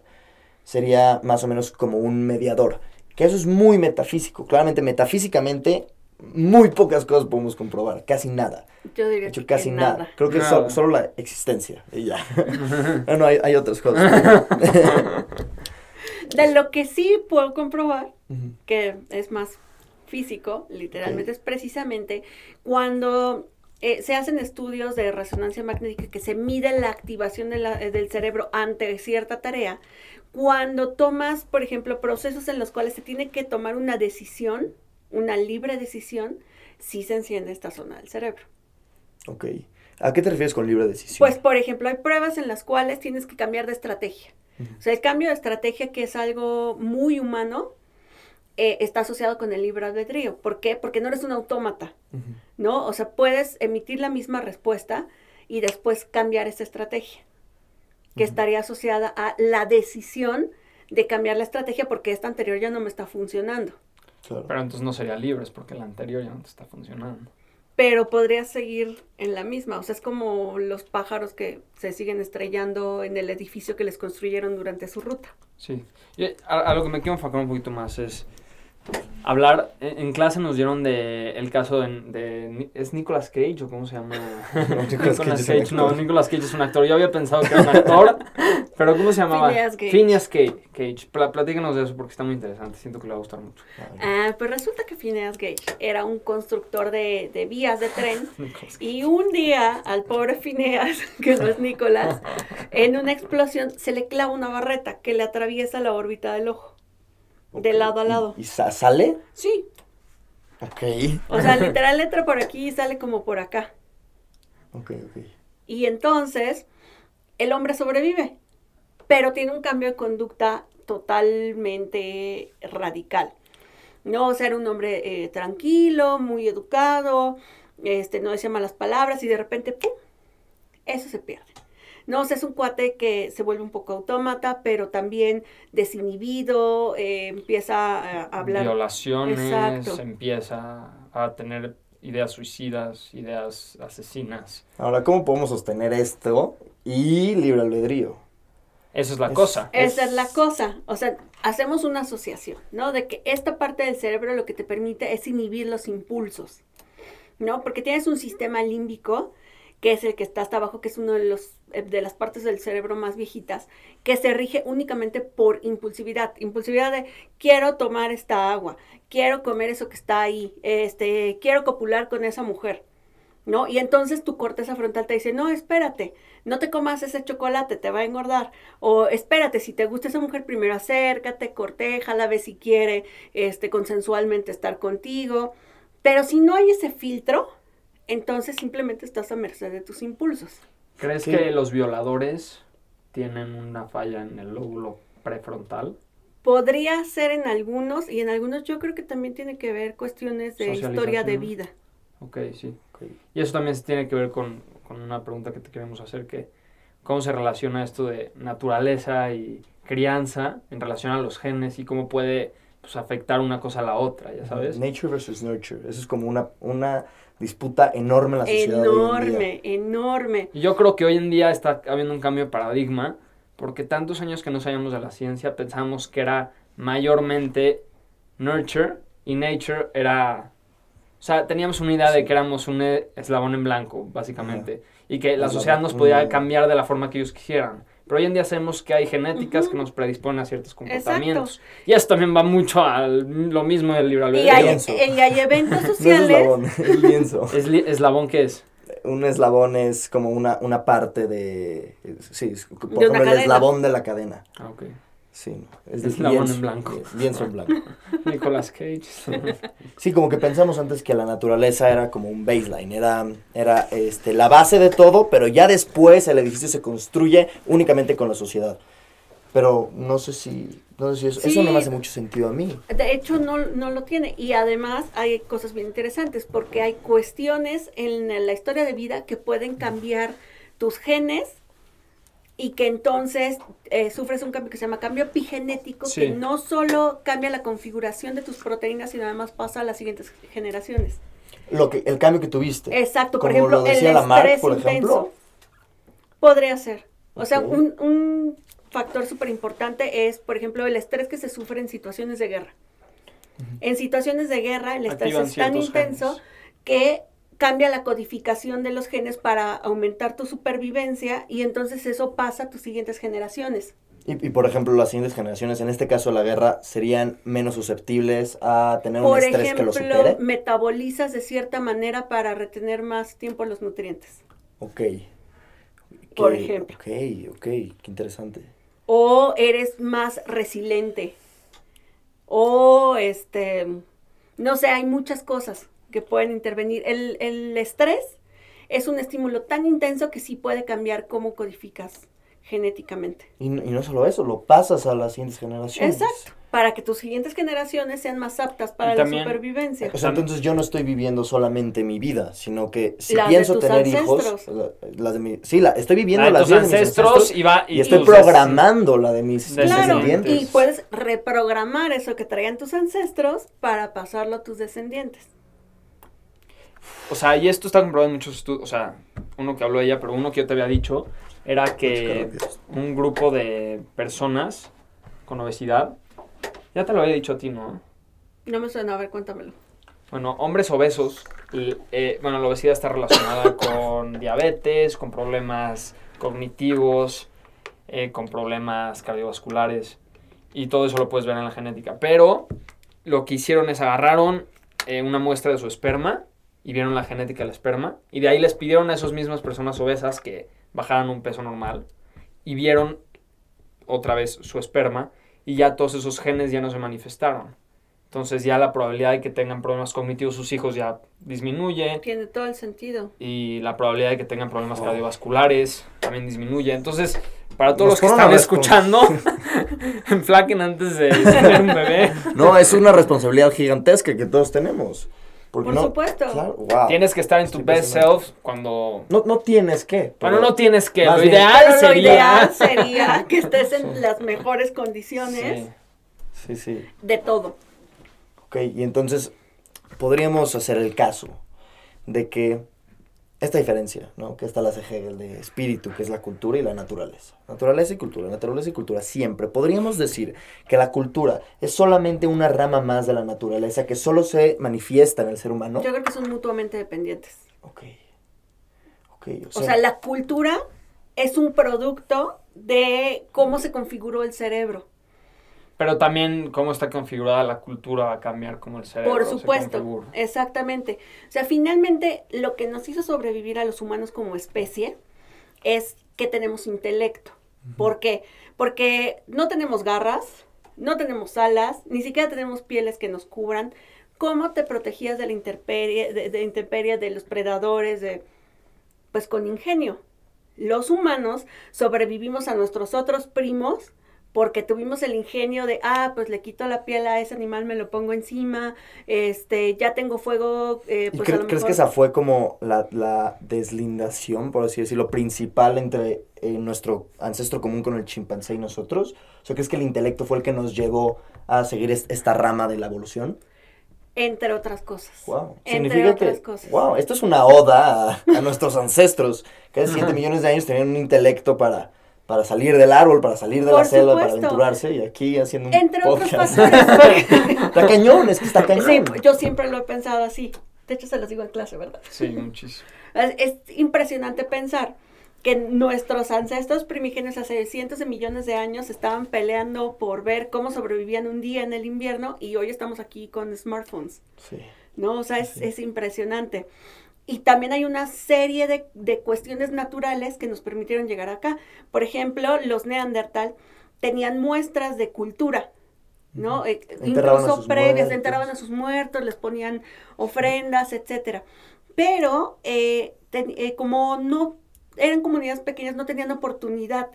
Sería más o menos como un mediador. Que eso es muy metafísico. Claramente, metafísicamente, muy pocas cosas podemos comprobar, casi nada. Yo De diría hecho, que casi nada. nada. Creo que es Nada. so- solo la existencia y ya. No, hay, hay otras cosas. De lo que sí puedo comprobar, que es más físico, literalmente, es precisamente cuando eh, se hacen estudios de resonancia magnética que se mide la activación de la- eh, del cerebro ante cierta tarea, cuando tomas, por ejemplo, procesos en los cuales se tiene que tomar una decisión, una libre decisión, sí se enciende esta zona del cerebro. Ok. ¿A qué te refieres con libre decisión? Pues, por ejemplo, hay pruebas en las cuales tienes que cambiar de estrategia. O sea, el cambio de estrategia, que es algo muy humano, eh, está asociado con el libre albedrío. ¿Por qué? Porque no eres un autómata. ¿no? O sea, puedes emitir la misma respuesta y después cambiar esa estrategia, que estaría asociada a la decisión de cambiar la estrategia porque esta anterior ya no me está funcionando. Claro. Pero entonces no sería libres porque la anterior ya no te está funcionando. Pero podría seguir en la misma. O sea, es como los pájaros que se siguen estrellando en el edificio que les construyeron durante su ruta. Sí. Y a, a lo que me quiero enfocar un poquito más es hablar. En, en clase nos dieron de el caso de, ¿Es Nicolas Cage o cómo se llama? Nicolas Cage es un actor. no, Nicolas Cage es un actor. Yo había pensado que era un actor, pero ¿cómo se llamaba? Phineas. Phineas Cage. Cage. Pla- platícanos de eso porque está muy interesante. Siento que le va a gustar mucho. Ah, pues resulta que Phineas Gage era un constructor de, de vías de tren Nicolas y un día al pobre Phineas, que no es Nicolás, en una explosión se le clava una barreta que le atraviesa la órbita del ojo, de lado a lado. ¿Y, y sa- sale? Sí, Ok. o sea, literal entra por aquí y sale como por acá. Ok, ok. Y entonces el hombre sobrevive, pero tiene un cambio de conducta totalmente radical. No, o sea, era un hombre eh, tranquilo, muy educado, este, no decía malas palabras y de repente, ¡pum! Eso se pierde. No, o sea, es un cuate que se vuelve un poco autómata, pero también desinhibido, eh, empieza a, a hablar. Violaciones, Exacto. empieza a tener ideas suicidas, ideas asesinas. Ahora, ¿cómo podemos sostener esto y libre albedrío? Esa es la Es- cosa. Esa es la cosa. O sea, hacemos una asociación, ¿no? De que esta parte del cerebro lo que te permite es inhibir los impulsos, ¿no? Porque tienes un sistema límbico, que es el que está hasta abajo, que es uno de los eh, de las partes del cerebro más viejitas, que se rige únicamente por impulsividad. Impulsividad de quiero tomar esta agua, quiero comer eso que está ahí, este, quiero copular con esa mujer. ¿no? Y entonces tu corteza frontal te dice, no, espérate, no te comas ese chocolate, te va a engordar. O espérate, si te gusta esa mujer, primero acércate, cortéjala, ve si quiere este, consensualmente estar contigo. Pero si no hay ese filtro, entonces simplemente estás a merced de tus impulsos. ¿Crees Sí. que los violadores tienen una falla en el lóbulo prefrontal? Podría ser en algunos, y en algunos yo creo que también tiene que ver cuestiones de historia de vida. Ok, sí. Y eso también se tiene que ver con, con una pregunta que te queremos hacer, que cómo se relaciona esto de naturaleza y crianza en relación a los genes y cómo puede pues, afectar una cosa a la otra, ya sabes. Nature versus nurture. Eso es como una, una disputa enorme en la sociedad. hoy en día. Enorme, enorme. Y yo creo que hoy en día está habiendo un cambio de paradigma, porque tantos años que no sabíamos de la ciencia pensamos que era mayormente nurture y nature era... O sea, teníamos una idea de que éramos un e- eslabón en blanco, básicamente, y que la sociedad nos podía cambiar de la forma que ellos quisieran. Pero hoy en día sabemos que hay genéticas que nos predisponen a ciertos comportamientos. Y eso también va mucho a lo mismo del libre Y albedrío. hay, lienzo. y hay eventos No es sociales. eslabón, es lienzo. Es li- eslabón que es. Un eslabón es como una, una parte de. Sí, es, por una ejemplo, el cadena. eslabón de la cadena. Ah, ok. Sí, no, es Eslabón lienzo, en blanco. Lienzo en blanco. Nicolas Cage. Sí, como que pensamos antes que la naturaleza era como un baseline, era, era este, la base de todo, pero ya después el edificio se construye únicamente con la sociedad. Pero no sé si, no sé si eso, eso no me hace mucho sentido a mí. De hecho, no, no lo tiene. Y además hay cosas bien interesantes porque hay cuestiones en la historia de vida que pueden cambiar tus genes y que entonces eh, sufres un cambio que se llama cambio epigenético, Sí. que no solo cambia la configuración de tus proteínas, sino además pasa a las siguientes generaciones. Lo que, el cambio que tuviste. Exacto, por Como ejemplo, lo el decía estrés Lamarck, por intenso. ejemplo. Podría ser. O sea, un, un factor súper importante es, por ejemplo, el estrés que se sufre en situaciones de guerra. En situaciones de guerra, el estrés Activan es tan intenso genes. que cambia la codificación de los genes para aumentar tu supervivencia y entonces eso pasa a tus siguientes generaciones. Y, y, por ejemplo, las siguientes generaciones, en este caso la guerra, serían menos susceptibles a tener un Por estrés que lo ejemplo, supere. metabolizas de cierta manera para retener más tiempo los nutrientes. Ok. Por Ok, ejemplo. Ok, ok, qué interesante. o eres más resiliente o este no sé hay muchas cosas que pueden intervenir el, el estrés es un estímulo tan intenso que sí puede cambiar cómo codificas genéticamente Y, no- y no solo eso, lo pasas a las siguientes generaciones. exacto para que tus siguientes generaciones sean más aptas para la supervivencia O sea, entonces yo no estoy viviendo solamente mi vida, sino que si Las de pienso tus tener ancestros. hijos, la- las de mi, sí, la, estoy viviendo La de las tus de mis ancestros ancestros y va- y, y estoy programando la de mis Claro, descendientes. y puedes reprogramar eso que traían tus ancestros para pasarlo a tus descendientes. O sea, y esto está comprobado en muchos estudios. O sea, uno que habló ella, pero uno que yo te había dicho, era que un grupo de personas con obesidad, ya te lo había dicho a ti, ¿no? No me suena, a ver, cuéntamelo. Bueno, hombres obesos, y, eh, bueno, la obesidad está relacionada con diabetes, con problemas cognitivos, eh, con problemas cardiovasculares, y todo eso lo puedes ver en la genética. Pero lo que hicieron es agarraron eh, una muestra de su esperma y vieron la genética del esperma, y de ahí les pidieron a esas mismas personas obesas que bajaran un peso normal, y vieron otra vez su esperma, y ya todos esos genes ya no se manifestaron. Entonces ya la probabilidad de que tengan problemas cognitivos sus hijos ya disminuye Tiene todo el sentido. y la probabilidad de que tengan problemas cardiovasculares también disminuye. Entonces, para todos Nos los que están a escuchando, enflaquen antes de tener un bebé. No, es una responsabilidad gigantesca que todos tenemos. Porque Por no- supuesto. Claro, wow. Tienes que estar en tu Estoy best self cuando... No, no tienes que. Bueno, pero- no tienes que, lo bien- ideal Pero lo sería... ideal sería que estés en las mejores condiciones Sí. Sí, sí. de todo. Ok, y entonces podríamos hacer el caso de que esta diferencia, ¿no? Que esta la Hegel de espíritu, que es la cultura y la naturaleza. Naturaleza y cultura, naturaleza y cultura, siempre. Podríamos decir que la cultura es solamente una rama más de la naturaleza que solo se manifiesta en el ser humano. Yo creo que son mutuamente dependientes. Ok. Ok, O sea, la cultura es un producto de cómo se configuró el cerebro. Pero también cómo está configurada la cultura va a cambiar como el cerebro Por se supuesto, configura. exactamente. O sea, finalmente lo que nos hizo sobrevivir a los humanos como especie es que tenemos intelecto. ¿Por qué? Porque no tenemos garras, no tenemos alas, ni siquiera tenemos pieles que nos cubran. ¿Cómo te protegías de la intemperie, de, de intemperie, de los predadores, de pues con ingenio? Los humanos sobrevivimos a nuestros otros primos porque tuvimos el ingenio de, ah, pues le quito la piel a ese animal, me lo pongo encima, este, ya tengo fuego, eh, ¿Y pues cre- a lo crees que esa fue como la, la deslindación, por así decirlo, principal entre eh, nuestro ancestro común con el chimpancé y nosotros? O sea, ¿crees que el intelecto fue el que nos llevó a seguir es- esta rama de la evolución? Entre otras cosas. Wow. Entre Significa otras que, cosas. wow, esto es una oda a, a nuestros ancestros, que hace 7 Ajá. millones de años tenían un intelecto para, para salir del árbol, para salir de la Por selva, para aventurarse, y aquí haciendo un Entre otros podcast. factores. está cañón, es que está cañón. sí, yo siempre lo he pensado así. De hecho, se los digo en clase, ¿verdad? Sí, muchísimo. Es, es impresionante pensar que nuestros ancestros primigenios hace cientos de millones de años estaban peleando por ver cómo sobrevivían un día en el invierno y hoy estamos aquí con smartphones. Sí. ¿no? O sea, es, es impresionante. Y también hay una serie de, de cuestiones naturales que nos permitieron llegar acá. Por ejemplo, los neandertal tenían muestras de cultura, ¿no? Eh, incluso previas, muertos. enterraban a sus muertos, les ponían ofrendas, etcétera. Pero eh, ten- eh, como no eran comunidades pequeñas, no tenían oportunidad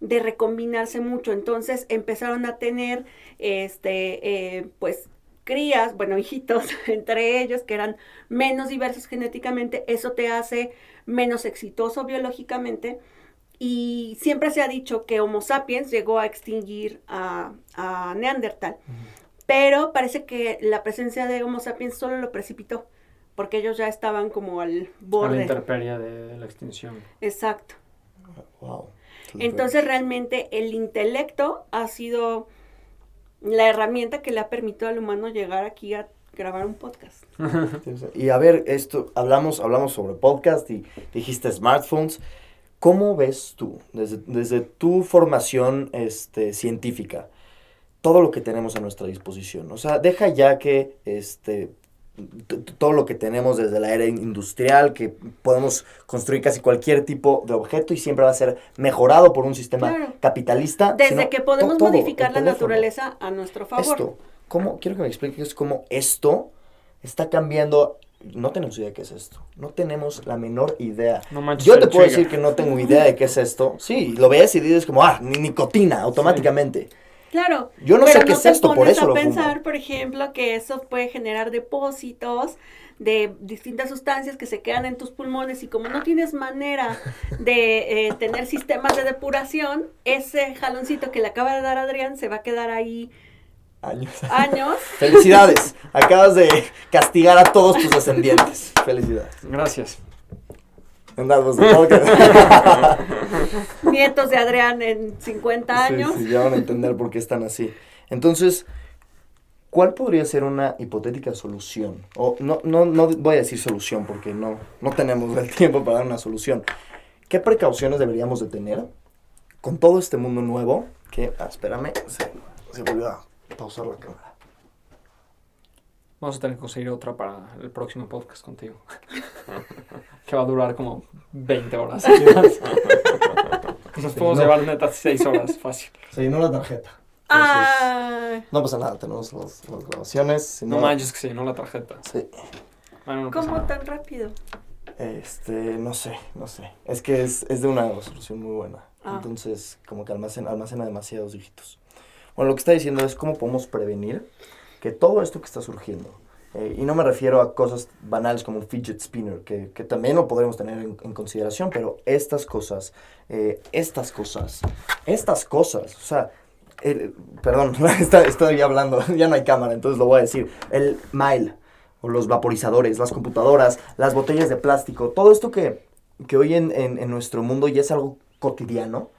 de recombinarse mucho. Entonces empezaron a tener, este, eh, pues, crías, bueno, hijitos entre ellos que eran menos diversos genéticamente. Eso te hace menos exitoso biológicamente. Y siempre se ha dicho que Homo sapiens llegó a extinguir a, a Neandertal. Pero parece que la presencia de Homo sapiens solo lo precipitó, porque ellos ya estaban como al A la borde. intemperie de la extinción. Exacto. Wow. Entonces realmente el intelecto ha sido la herramienta que le ha permitido al humano llegar aquí a grabar un podcast. Y a ver, esto, hablamos, hablamos sobre podcast y dijiste smartphones. ¿Cómo ves tú, desde, desde tu formación este, científica, todo lo que tenemos a nuestra disposición? O sea, deja ya que este, todo lo que tenemos desde la era industrial, que podemos construir casi cualquier tipo de objeto y siempre va a ser mejorado por un sistema Claro. capitalista. Desde sino que podemos todo, modificar la naturaleza a nuestro favor. Esto, ¿cómo, quiero que me expliques cómo esto está cambiando. No tenemos idea de qué es esto. No tenemos la menor idea. No manches, Yo te puedo decir que no tengo idea de qué es esto. Sí, lo ves y dices como, ah, ni nicotina, automáticamente. Claro. Yo no pero sé qué es te esto, por pones eso a lo fumo. pensar, por ejemplo, que eso puede generar depósitos de distintas sustancias que se quedan en tus pulmones y como no tienes manera de eh, tener sistemas de depuración, ese jaloncito que le acaba de dar Adrián se va a quedar ahí Años. años. Felicidades. Acabas de castigar a todos tus descendientes. Felicidades. Gracias. Podcast. Nietos de Adrián en 50 Sí, años. sí, ya van a entender por qué están así. Entonces, ¿cuál podría ser una hipotética solución? O no, no, no voy a decir solución porque no, no tenemos el tiempo para dar una solución. ¿Qué precauciones deberíamos de tener con todo este mundo nuevo? Que, ah, espérame, se, se volvió a pausar la cámara. Vamos a tener que conseguir otra para el próximo podcast contigo. que va a durar como 20 horas. Nos podemos no. llevar neta 6 horas, fácil. Se llenó la tarjeta. Ah, No pasa nada, tenemos las grabaciones. si No manches que se llenó la tarjeta. Sí. Bueno, no ¿Cómo nada. tan rápido? Este, no sé, no sé. Es que es, es de una resolución muy buena. Ah. Entonces, como que almacena, almacena demasiados dígitos. Bueno, lo que está diciendo es cómo podemos prevenir que todo esto que está surgiendo, eh, y no me refiero a cosas banales como un fidget spinner, que, que también lo podremos tener en, en consideración, pero estas cosas, eh, estas cosas, estas cosas, o sea, el- perdón, está- estoy hablando, ya no hay cámara, entonces lo voy a decir. El mile, o los vaporizadores, las computadoras, las botellas de plástico, todo esto que, que hoy en, en- en nuestro mundo ya es algo cotidiano.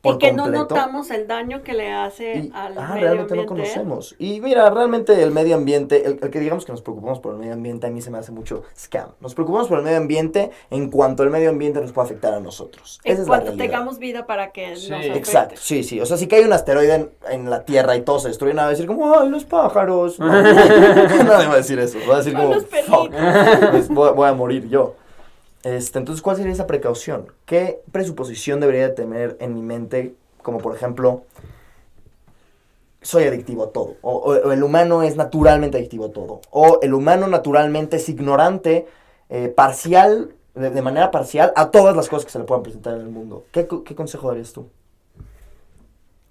Por y que no completo. notamos el daño que le hace Y, al ah, medio realmente no ambiente. conocemos. Y mira, realmente el medio ambiente, el, el que digamos que nos preocupamos por el medio ambiente, a mí se me hace mucho scam. Nos preocupamos por el medio ambiente en cuanto el medio ambiente nos puede afectar a nosotros. En Esa es la cuanto tengamos vida para que Sí. nos afecte. Exacto, sí, sí. O sea, si cae un asteroide en, en la Tierra y todo se destruye, nada va a decir como, ay, los pájaros. No, nadie va a decir eso. Va a decir Ay, como, los fuck, pues voy, voy a morir yo. Este, entonces, ¿cuál sería esa precaución? ¿Qué presuposición debería de tener en mi mente? Como por ejemplo, soy adictivo a todo. O, o- o el humano es naturalmente adictivo a todo. O el humano naturalmente es ignorante, eh, parcial, de, de manera parcial, a todas las cosas que se le puedan presentar en el mundo. ¿Qué, qué consejo darías tú?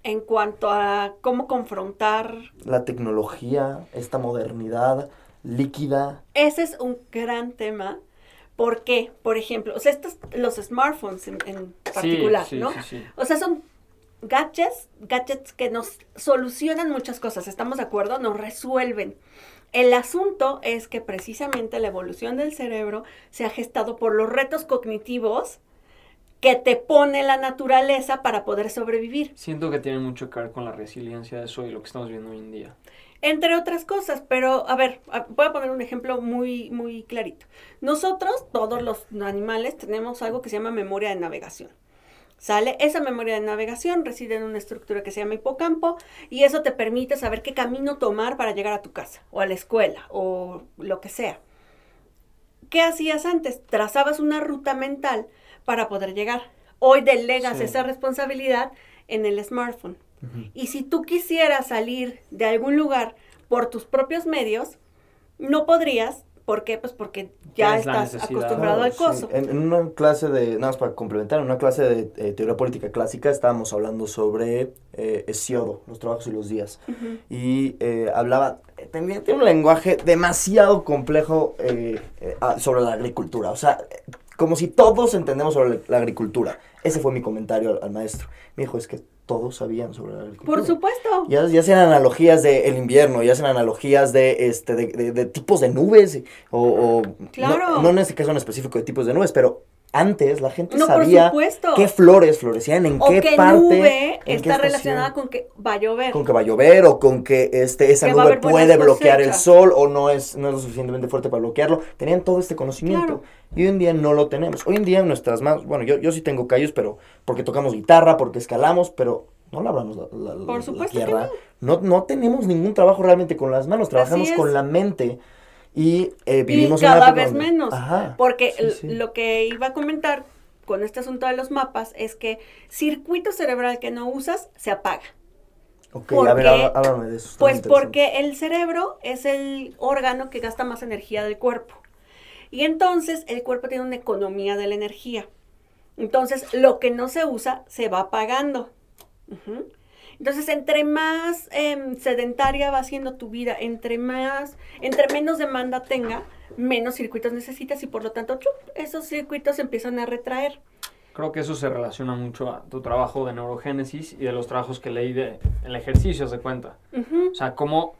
En cuanto a cómo confrontar, La tecnología, esta modernidad líquida. ese es un gran tema. ¿Por qué? Por ejemplo, o sea, estos, los smartphones en, en particular, sí, ¿no? sí, sí. O sea, son gadgets, gadgets que nos solucionan muchas cosas, ¿estamos de acuerdo? Nos resuelven. El asunto es que precisamente la evolución del cerebro se ha gestado por los retos cognitivos que te pone la naturaleza para poder sobrevivir. Siento que tiene mucho que ver con la resiliencia de eso y lo que estamos viendo hoy en día. Entre otras cosas, pero a ver, voy a poner un ejemplo muy, muy clarito. Nosotros, todos los animales, tenemos algo que se llama memoria de navegación. ¿Sale? Esa memoria de navegación reside en una estructura que se llama hipocampo y eso te permite saber qué camino tomar para llegar a tu casa o a la escuela o lo que sea. ¿Qué hacías antes? Trazabas una ruta mental para poder llegar. Hoy delegas Sí. esa responsabilidad en el smartphone. Y si tú quisieras salir de algún lugar por tus propios medios, no podrías. ¿Por qué? Pues porque ya estás acostumbrado al sí. coso. En, en una clase de, nada más para complementar, en una clase de eh, teoría política clásica estábamos hablando sobre eh, Hesiodo, los trabajos y los días. Y eh, hablaba, eh, tenía, tiene un lenguaje demasiado complejo eh, eh, ah, sobre la agricultura. O sea, como si todos entendemos sobre la, la agricultura. Ese fue mi comentario al, al maestro. Me dijo, es que todos sabían sobre la agricultura. Por supuesto. Ya, ya hacen analogías del invierno, ya hacen analogías de, este, de, de- de tipos de nubes, o, o- Claro. no, no en este caso en específico de tipos de nubes, pero antes la gente No, sabía qué flores florecían, en O qué que parte. nube en qué está estación. relacionada con que va a llover. con que va a llover o con que este, esa Que nube puede bloquear el sol o no es, no es lo suficientemente fuerte para bloquearlo. Tenían todo este conocimiento. Claro. Y hoy en día no lo tenemos. Hoy en día nuestras manos, bueno, yo, yo sí tengo callos, pero porque tocamos guitarra, porque escalamos, pero no labramos la, la- la- Por la supuesto que tierra. no. No, tenemos ningún trabajo realmente con las manos, trabajamos con la mente. Y eh, y vivimos una cada vez donde- menos. Ajá, Porque sí, l- sí. lo que iba a comentar con este asunto de los mapas es que circuito cerebral que no usas se apaga. Ok, ¿por a ver, háblame de eso. Pues porque el cerebro es el órgano que gasta más energía del cuerpo. Y entonces el cuerpo tiene una economía de la energía. Entonces lo que no se usa se va apagando. Ujú. Entonces, entre más em, sedentaria va siendo tu vida, entre más, entre menos demanda tenga, menos circuitos necesitas y por lo tanto, chup, esos circuitos se empiezan a retraer. Creo que eso se relaciona mucho a tu trabajo de neurogénesis y de los trabajos que leí de el ejercicio, se cuenta. O sea, cómo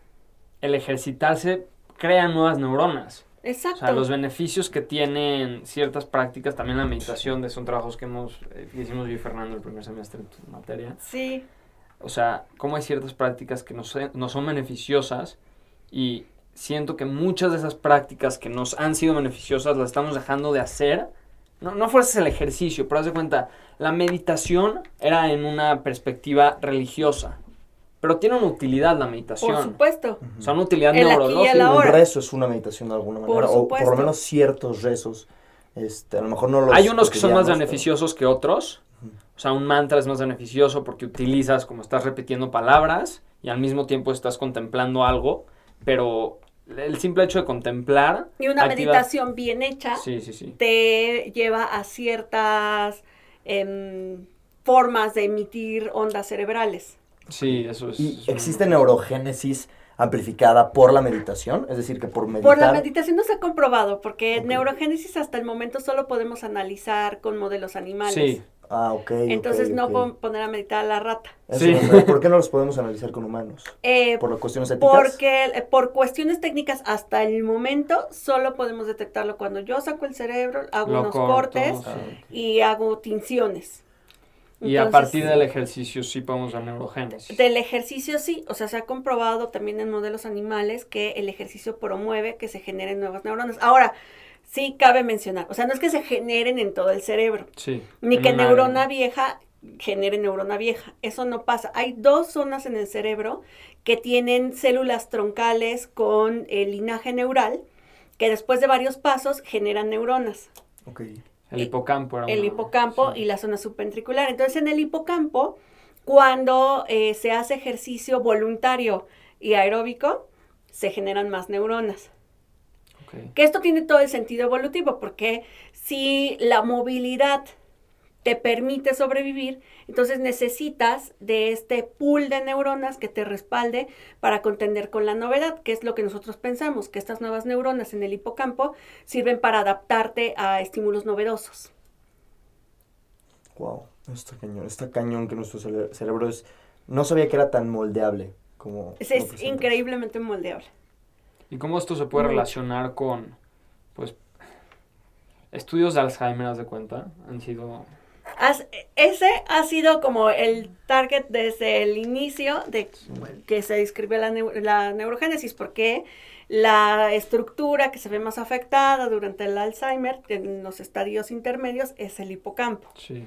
el ejercitarse crea nuevas neuronas. Exacto. O sea, los beneficios que tienen ciertas prácticas, también la meditación, de son trabajos que hemos, eh, que hicimos yo y Fernando el primer semestre en tu materia. Sí, O sea, cómo hay ciertas prácticas que nos, nos son beneficiosas y siento que muchas de esas prácticas que nos han sido beneficiosas las estamos dejando de hacer. No, no fuerzas el ejercicio, pero haz de cuenta, la meditación era en una perspectiva religiosa, pero tiene una utilidad la meditación. por supuesto. O sea, una utilidad El aquí y el neurológica. ahora. Un rezo es una meditación de alguna Por manera, o por lo menos ciertos rezos. Este, a lo mejor no los Hay unos que son más pero- beneficiosos que otros. O sea, un mantra es más beneficioso porque utilizas, como estás repitiendo palabras y al mismo tiempo estás contemplando algo, pero el simple hecho de contemplar... Y una activa- meditación bien hecha Sí, sí, sí. te lleva a ciertas em, formas de emitir ondas cerebrales. Sí, eso es... ¿Y es un- existe neurogénesis amplificada por la meditación? Es decir, que por meditar... Por la meditación no se ha comprobado, porque neurogénesis hasta el momento solo podemos analizar con modelos animales. Sí, Ah, ok. Entonces no ok. puedo poner a meditar a la rata. Sí. ¿Por qué no los podemos analizar con humanos? Eh, ¿Por las cuestiones éticas? porque eh, por cuestiones técnicas hasta el momento solo podemos detectarlo cuando yo saco el cerebro, hago Lo unos corto, cortes sí. y hago tinciones. y a partir del ejercicio sí podemos dar neurogénesis. Del ejercicio sí, o sea, se ha comprobado también en modelos animales que el ejercicio promueve que se generen nuevas neuronas. Ahora, sí cabe mencionar, o sea, no es que se generen en todo el cerebro, Sí. ni que neurona vieja genere neurona vieja, eso no pasa. Hay dos zonas en el cerebro que tienen células troncales con el linaje neural que después de varios pasos generan neuronas Ok. El hipocampo era el hipocampo sí. y la zona subventricular. Entonces, en el hipocampo, cuando eh, se hace ejercicio voluntario y aeróbico, se generan más neuronas. Que esto tiene todo el sentido evolutivo, porque si la movilidad te permite sobrevivir, entonces necesitas de este pool de neuronas que te respalde para contender con la novedad, que es lo que nosotros pensamos, que estas nuevas neuronas en el hipocampo sirven para adaptarte a estímulos novedosos. Wow. Está cañón. Está cañón que nuestro cere- cerebro es... No sabía que era tan moldeable como... Es, es increíblemente moldeable. ¿Y cómo esto se puede relacionar con, pues, estudios de Alzheimer, haz de cuenta? Han sido... Has- ese ha sido como el target desde el inicio de que se describió la, la neurogénesis, porque la estructura que se ve más afectada durante el Alzheimer en los estadios intermedios es el hipocampo. Sí.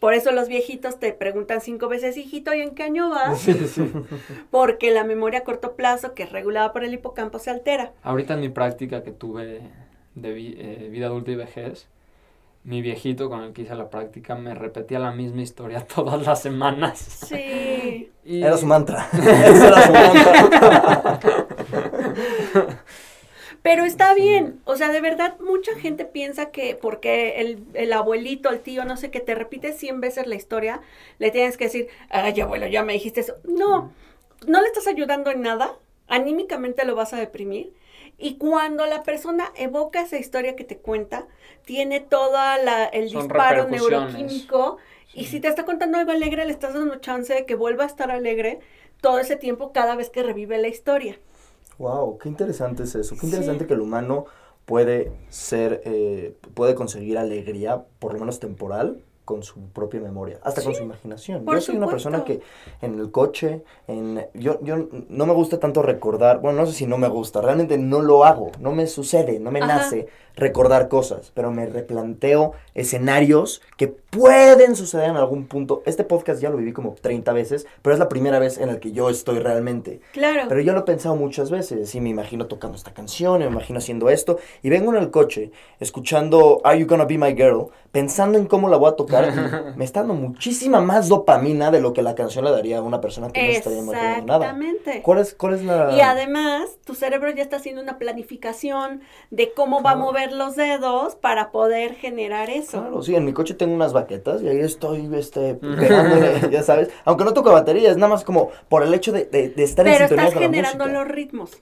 Por eso los viejitos te preguntan cinco veces, hijito, ¿y en qué año vas? Sí, sí. Porque la memoria a corto plazo, que es regulada por el hipocampo, se altera. Ahorita en mi práctica que tuve de vi- eh, vida adulta y vejez, mi viejito con el que hice la práctica me repetía la misma historia todas las semanas. Sí. Y- Era su mantra. Ese era su mantra. Pero está bien, o sea, de verdad, mucha gente piensa que porque el, el abuelito, el tío, no sé, que te repite 100 veces la historia, le tienes que decir, ay, abuelo, ya me dijiste eso. No, no le estás ayudando en nada, anímicamente lo vas a deprimir. Y cuando la persona evoca esa historia que te cuenta, tiene todo el Son disparo neuroquímico. Y si te está contando algo alegre, le estás dando chance de que vuelva a estar alegre todo ese tiempo cada vez que revive la historia. Wow, qué interesante es eso. Qué Sí. interesante que el humano puede ser, eh, puede conseguir alegría, por lo menos temporal, con su propia memoria, hasta con su imaginación. Yo soy una persona que en el coche, en, yo, yo no me gusta tanto recordar, bueno, no sé si no me gusta, realmente no lo hago, no me sucede, no me Ajá. nace recordar cosas, pero me replanteo escenarios que pueden suceder en algún punto. Este podcast ya lo viví como 30 veces, pero es la primera vez en la que yo estoy realmente. Claro. Pero yo lo he pensado muchas veces y me imagino tocando esta canción, me imagino haciendo esto y vengo en el coche escuchando Are You Gonna Be My Girl, pensando en cómo la voy a tocar y me está dando muchísima más dopamina de lo que la canción le daría a una persona que no estaría imaginando nada. Exactamente. ¿Cuál es, cuál es la...? Y además, tu cerebro ya está haciendo una planificación de cómo va a Claro. Mover los dedos para poder generar eso. Claro, sí, en mi coche tengo unas baquetas y ahí estoy, este, pegándole, ya sabes. Aunque no toco batería, es nada más como por el hecho de, de, de estar en Pero sintonía estás con la generando los ritmos.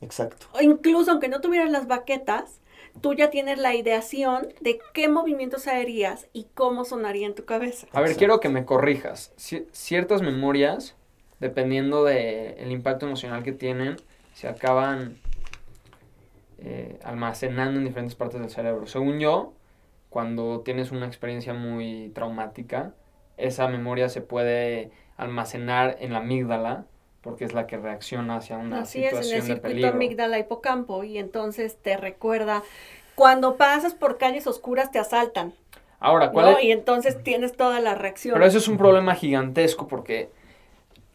Exacto. O incluso aunque no tuvieras las baquetas, tú ya tienes la ideación de qué movimientos harías y cómo sonaría en tu cabeza. A ver, Exacto. quiero que me corrijas. Ci- ciertas memorias, dependiendo del impacto emocional que tienen, se acaban eh, almacenando en diferentes partes del cerebro. Según yo, cuando tienes una experiencia muy traumática, esa memoria se puede almacenar en la amígdala, porque es la que reacciona hacia una Así es, en situación el de circuito peligro. amígdala hipocampo y entonces te recuerda cuando pasas por calles oscuras te asaltan, Ahora, ¿cuál ¿no? es? Y entonces tienes toda la reacción. Pero eso es un problema gigantesco porque,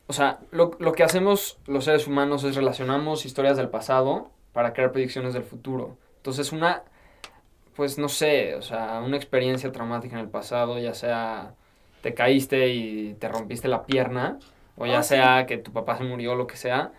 o sea, lo, lo que hacemos los seres humanos es relacionamos historias del pasado para crear predicciones del futuro. Entonces, una, pues no sé, o sea, una experiencia traumática en el pasado, ya sea te caíste y te rompiste la pierna, o ya Oh, sí. sea que tu papá se murió, lo que sea,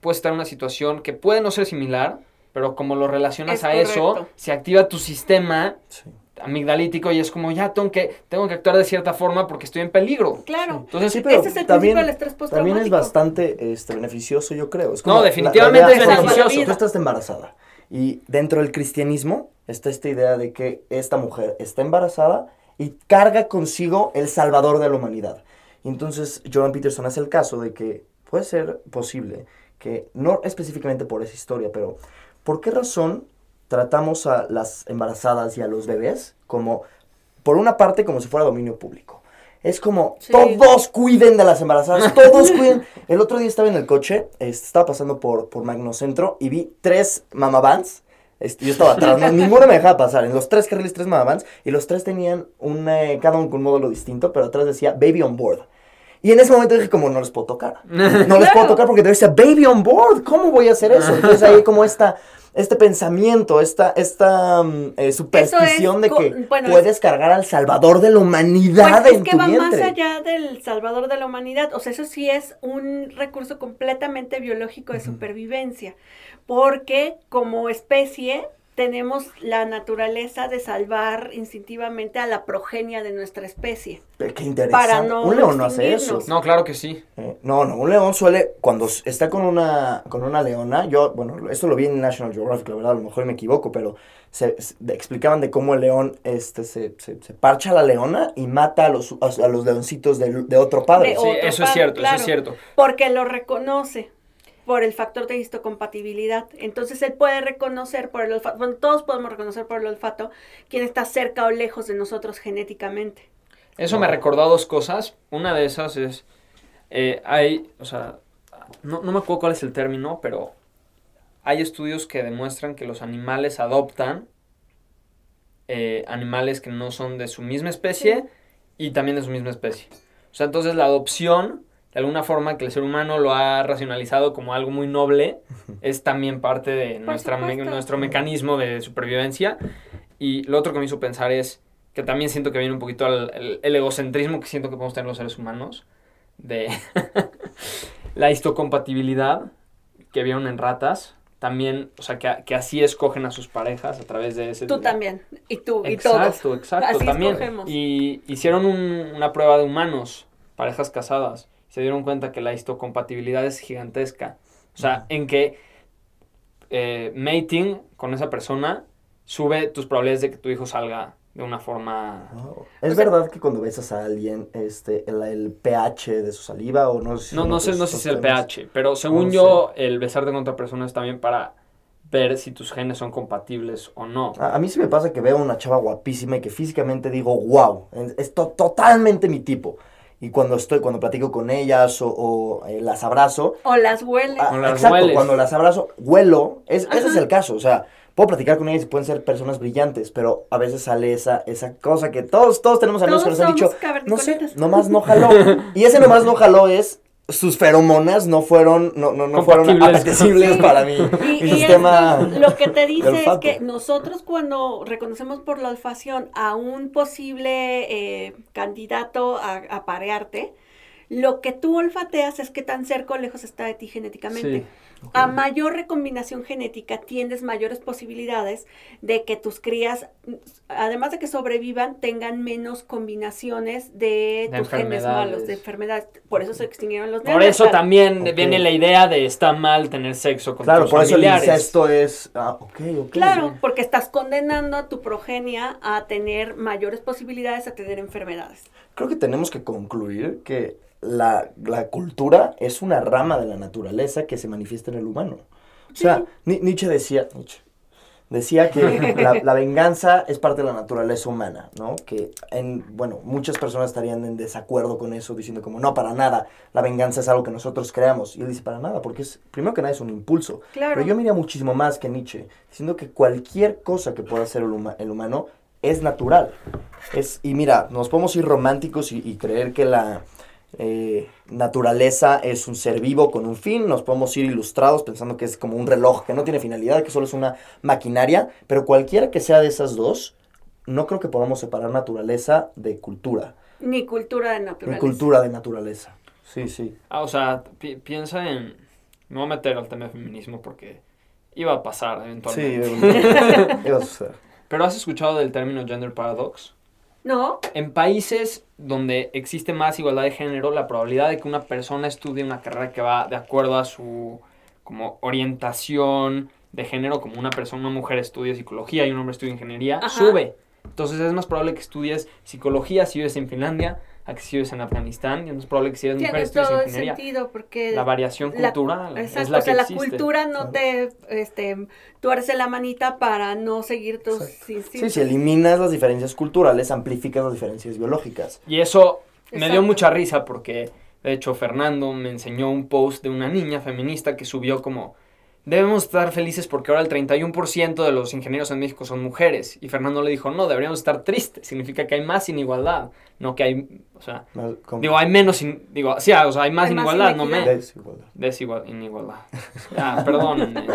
puede estar en una situación que puede no ser similar, pero como lo relacionas Es a eso, se activa tu sistema Sí. Amigdalítico y es como ya tengo que, tengo que actuar de cierta forma porque estoy en peligro. Claro. Entonces, Sí, pero Ese es el también, del estrés también es bastante este, beneficioso, yo creo. Es No, como definitivamente la es beneficioso. Tú estás embarazada y dentro del cristianismo está esta idea de que esta mujer está embarazada y carga consigo el salvador de la humanidad. Y entonces Jordan Peterson hace el caso de que puede ser posible que, no específicamente por esa historia, pero ¿por qué razón tratamos a las embarazadas y a los bebés como, por una parte, como si fuera dominio público? Es como, Sí. todos cuiden de las embarazadas, todos cuiden. El otro día estaba en el coche, este, estaba pasando por, por Magnocentro y vi tres mamavans. Este, yo estaba atrás, no, ninguno me dejaba pasar. En los tres carriles, tres mamavans. Y los tres tenían un, eh, cada uno con un módulo distinto, pero atrás decía Baby on Board. Y en ese momento dije, como, no les puedo tocar. No les puedo tocar porque decía Baby on Board. ¿Cómo voy a hacer eso? Entonces ahí como esta, este pensamiento, esta, esta mm, eh, superstición de que bueno, puedes cargar al salvador de la humanidad Pues es en que tu va vientre. más allá del salvador de la humanidad. O sea, eso sí es un recurso completamente biológico de supervivencia. Porque como especie tenemos la naturaleza de salvar instintivamente a la progenia de nuestra especie. Qué interesante. Para no un león no hace eso. no, claro que sí. Eh, no, no, un león suele, cuando está con una, con una leona, yo, bueno, esto lo vi en National Geographic, la verdad, a lo mejor me equivoco, pero se, explicaban de cómo el león este, se, se, se parcha a la leona y mata a los, a, a los leoncitos de, de otro padre. De Sí, otro eso es cierto, eso es cierto. Porque lo reconoce por el factor de histocompatibilidad. Entonces él puede reconocer por el olfato, bueno, todos podemos reconocer por el olfato quién está cerca o lejos de nosotros genéticamente. Eso me recordó dos cosas. Una de esas es, eh, hay, o sea, no, no me acuerdo cuál es el término, pero hay estudios que demuestran que los animales adoptan eh, animales que no son de su misma especie y también de su misma especie. O sea, entonces la adopción, de alguna forma que el ser humano lo ha racionalizado como algo muy noble, es también parte de nuestra me- nuestro mecanismo de supervivencia. Y lo otro que me hizo pensar es que también siento que viene un poquito al el, el egocentrismo que siento que podemos tener los seres humanos, de la histocompatibilidad que vieron en ratas, también, o sea, que, que así escogen a sus parejas a través de ese... Tú también, y tú, y todos. Exacto, exacto, también. escogemos. Y hicieron un- una prueba de humanos, parejas casadas, se dieron cuenta que la histocompatibilidad es gigantesca. O sea, en que eh, mating con esa persona sube tus probabilidades de que tu hijo salga de una forma... Wow. ¿Es verdad que cuando besas a alguien, este, el, el pH de su saliva o no sé si No, no sé, no sé si es el pH, pero según No yo, el besarte con otra persona es también para ver si tus genes son compatibles o no. A, a mí sí me pasa que veo una chava guapísima y que físicamente digo, wow, es, es to- totalmente mi tipo. Y cuando estoy, cuando platico con ellas o, o, eh, las abrazo, O las huele. ah, O las exacto, hueles. cuando las abrazo, huelo, es, ese es el caso, o sea, puedo platicar con ellas y pueden ser personas brillantes, pero a veces sale esa, esa cosa que todos, todos tenemos amigos Todos que nos han dicho, no sé, cavernícolas". nomás no jaló. y ese nomás no jaló es, sus feromonas no fueron, no, no, no fueron apetecibles Sí. para mí. Y, mi y sistema esto, lo que te dice es que nosotros cuando reconocemos por la olfacción a un posible eh, candidato a, a parearte, lo que tú olfateas es qué tan cerca o lejos está de ti genéticamente. Sí. A mayor recombinación genética tienes mayores posibilidades de que tus crías, además de que sobrevivan, tengan menos combinaciones de, De tus genes enfermedades. malos, de enfermedades. Por eso se extinguieron los Por eso también viene la idea de está mal tener sexo con Claro, tus por eso el incesto es, ah, ok, ok. Claro, porque estás condenando a tu progenia a tener mayores posibilidades a tener enfermedades. Creo que tenemos que concluir que la, la cultura es una rama de la naturaleza que se manifiesta en el humano. O sea, Ni- Nietzsche decía, Nietzsche, decía que la, la venganza es parte de la naturaleza humana, ¿no? Que, en, bueno, muchas personas estarían en desacuerdo con eso, diciendo como, no, para nada, la venganza es algo que nosotros creamos. Y él dice, para nada, porque es, primero que nada es un impulso. Claro. Pero yo miraría muchísimo más que Nietzsche, diciendo que cualquier cosa que pueda hacer el, huma- el humano es natural. Es, y mira, nos podemos ir románticos y, y creer que la eh, naturaleza es un ser vivo con un fin, nos podemos ir ilustrados pensando que es como un reloj que no tiene finalidad, que solo es una maquinaria, pero cualquiera que sea de esas dos, no creo que podamos separar naturaleza de cultura, Ni cultura de ni naturaleza. cultura de naturaleza. Sí, sí. Ah, o sea, pi- piensa en... Me voy a meter al tema de feminismo porque iba a pasar Sí, eventualmente. iba a suceder. Pero ¿has escuchado del término gender paradox? No, En países donde existe más igualdad de género, la probabilidad de que una persona estudie una carrera que va de acuerdo a su como orientación de género, como una persona, una mujer estudia psicología y un hombre estudia ingeniería, Ajá. sube. Entonces es más probable que estudies psicología si vives en Finlandia, a que si vives en Afganistán, y es más probable que si eres mujer estudies todo ingeniería. sentido porque La variación la- cultural exacto, es la o que sea, la existe. cultura no te este tuerce la manita para no seguir tus Sí, instintos. si eliminas las diferencias culturales, amplificas las diferencias biológicas. Y eso me dio mucha risa porque, de hecho, Fernando me enseñó un post de una niña feminista que subió como, debemos estar felices porque ahora el 31% de los ingenieros en México son mujeres. Y Fernando le dijo, no, deberíamos estar tristes, significa que hay más inigualdad, no que hay, o sea, Más digo, hay menos, in- digo, sí, o sea, hay más Hay más inigualdad, no inequidad. menos. desigualdad. Desigual, inigualdad. Ah, perdónenme.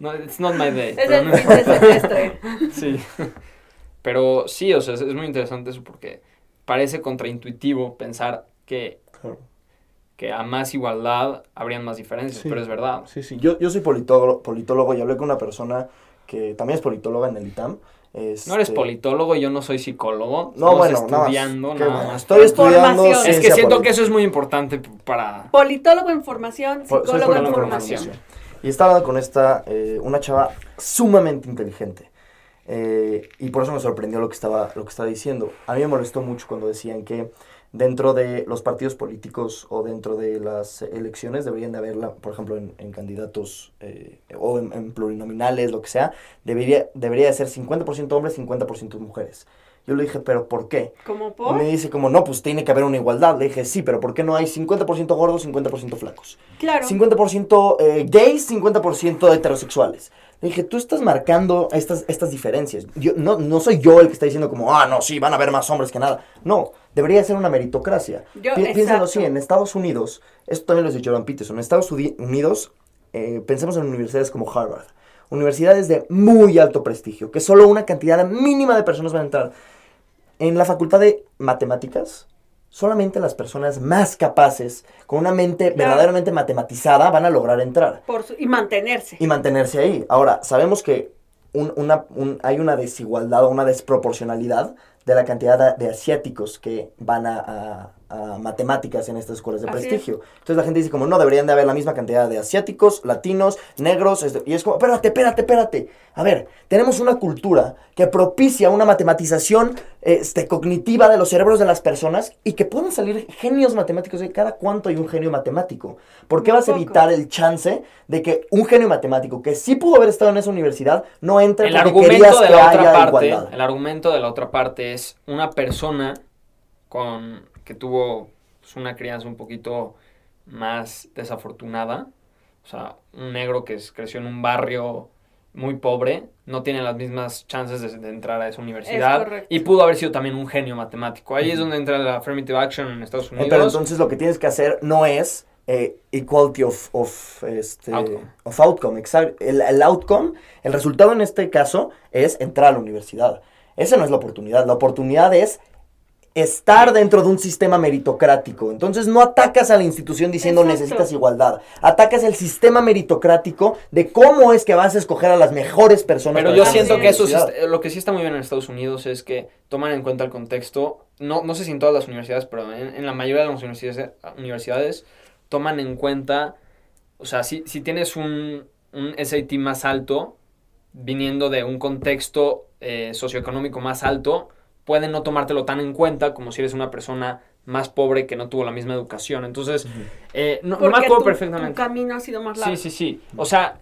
No, it's not my day. Es el no- fin de semestre. Sí. Pero sí, o sea, es, es muy interesante eso porque parece contraintuitivo pensar que, Claro. Que a más igualdad habrían más diferencias, Sí. pero es verdad. Sí, sí. Yo, yo soy politólogo, politólogo y hablé con una persona que también es politóloga en el ITAM. No eres Este, politólogo y yo no soy psicólogo. No, Estamos bueno, nada más. estudiando nada bueno. más. Estoy estudiando. Es que siento que eso es muy importante para... Politólogo en formación, psicólogo en formación. formación. Y estaba hablando con esta, eh, una chava sumamente inteligente. Eh, y por eso me sorprendió lo que, estaba, lo que estaba diciendo. A mí me molestó mucho cuando decían que dentro de los partidos políticos o dentro de las elecciones deberían de haberla, por ejemplo, en, candidatos eh, o en, en plurinominales, lo que sea, debería, debería de ser 50% hombres, 50% mujeres. Yo le dije, ¿pero por qué? ¿Cómo Y por? me dice como, no, pues tiene que haber una igualdad. Le dije, sí, pero ¿por qué no hay 50% gordos, 50% flacos? Claro. 50% eh, gays, 50% heterosexuales. Le dije, tú estás marcando estas, estas diferencias. Yo, no, no soy yo el que está diciendo como, ah, no, sí, van a haber más hombres que nada. No, debería ser una meritocracia. Yo- Pi- piénsalo así, en Estados Unidos, esto también lo dicho Jordan Peterson, en Estados Unidos, eh, pensemos en universidades como Harvard, universidades de muy alto prestigio, que solo una cantidad mínima de personas van a entrar. En la facultad de matemáticas, solamente las personas más capaces, con una mente Claro. verdaderamente matematizada, van a lograr entrar Por su- y mantenerse. y mantenerse ahí. Ahora, sabemos que un- una, un- hay una desigualdad o una desproporcionalidad de la cantidad de, de asiáticos que van a, a- a matemáticas en estas escuelas de Así es. prestigio. Entonces la gente dice como, no, deberían de haber la misma cantidad de asiáticos, latinos, negros, y es como, espérate, espérate, espérate. A ver, tenemos una cultura que propicia una matematización este, cognitiva de los cerebros de las personas y que pueden salir genios matemáticos. Cada cuánto hay un genio matemático. ¿Por qué Muy vas a evitar el chance de que un genio matemático que sí pudo haber estado en esa universidad no entre El porque argumento querías de que la otra haya parte, igualdad? el argumento de la otra parte es una persona con que tuvo pues, una crianza un poquito más desafortunada, o sea, un negro que es- creció en un barrio muy pobre, no tiene las mismas chances de, de entrar a esa universidad y pudo haber sido también un genio matemático. Ahí es donde entra la affirmative action en Estados Eh, Unidos. Pero entonces lo que tienes que hacer no es eh, equality of, of, este, Outcome. of outcome. exacto. El, el outcome, el resultado en este caso es entrar a la universidad. Esa no es la oportunidad. La oportunidad es estar dentro de un sistema meritocrático. Entonces no atacas a la institución diciendo Exacto. necesitas igualdad. Atacas el sistema meritocrático de cómo es que vas a escoger a las mejores personas. Pero yo siento que eso sí lo que sí está muy bien en Estados Unidos es que toman en cuenta el contexto, no, no sé si en todas las universidades, pero en, en la mayoría de las universidades, universidades toman en cuenta, o sea, si, si tienes un, un SAT más alto, viniendo de un contexto eh, socioeconómico más alto, pueden no tomártelo tan en cuenta como si eres una persona más pobre que no tuvo la misma educación. Entonces, eh, no, no me acuerdo tu- perfectamente. Tu camino ha sido más largo. Sí, sí, sí. O sea,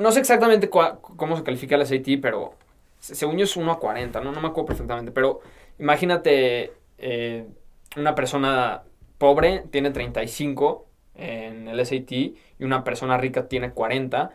no, sé exactamente cua- cómo se califica el SAT, pero se- según yo es 1 a 40, ¿no? No me acuerdo perfectamente. Pero imagínate eh, una persona pobre tiene 35 en el SAT y una persona rica tiene 40.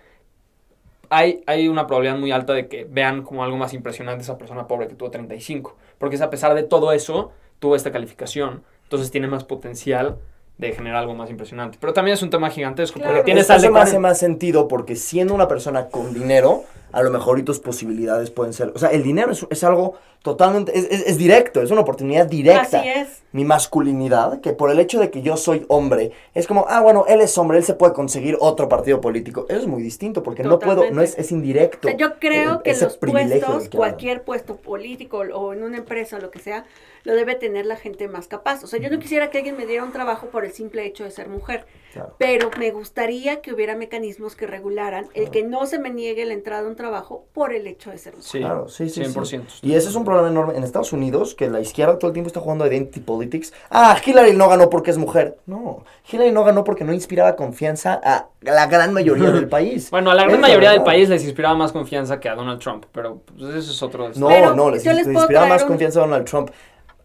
Hay, hay una probabilidad muy alta de que vean como algo más impresionante esa persona pobre que tuvo 35. Porque es a pesar de todo eso, tuvo esta calificación. Entonces tiene más potencial de generar algo más impresionante. Pero también es un tema gigantesco. Claro. Porque tienes al de hace 40. más sentido porque siendo una persona con dinero, a lo mejor y tus posibilidades pueden ser... O sea, el dinero es, es algo totalmente... Es, es- es directo, es una oportunidad directa. Así es. Mi masculinidad, que por el hecho de que yo soy hombre, es como, ah, bueno, él es hombre, él se puede conseguir otro partido político. Eso es muy distinto porque no puedo, no es, es indirecto. O sea, yo creo el- que los puestos, cualquier puesto político o en una empresa o lo que sea, lo debe tener la gente más capaz. O sea, yo no quisiera que alguien me diera un trabajo por el simple hecho de ser mujer, Claro. pero me gustaría que hubiera mecanismos que regularan el que no se me niegue la entrada a un trabajo por el hecho de ser mujer. Sí, Claro, sí, sí, sí. 100%. Y ese es un problema enorme en Estados Unidos, que la izquierda todo el tiempo está jugando identity politics. Ah, Hillary no ganó porque es mujer. No, Hillary no ganó porque no inspiraba confianza a la gran mayoría del país. Bueno, a la Es gran mayoría del país les inspiraba más confianza que a Donald Trump, pero pues, eso es otro... No, Pero no, les, les inspiraba más un- confianza a Donald Trump.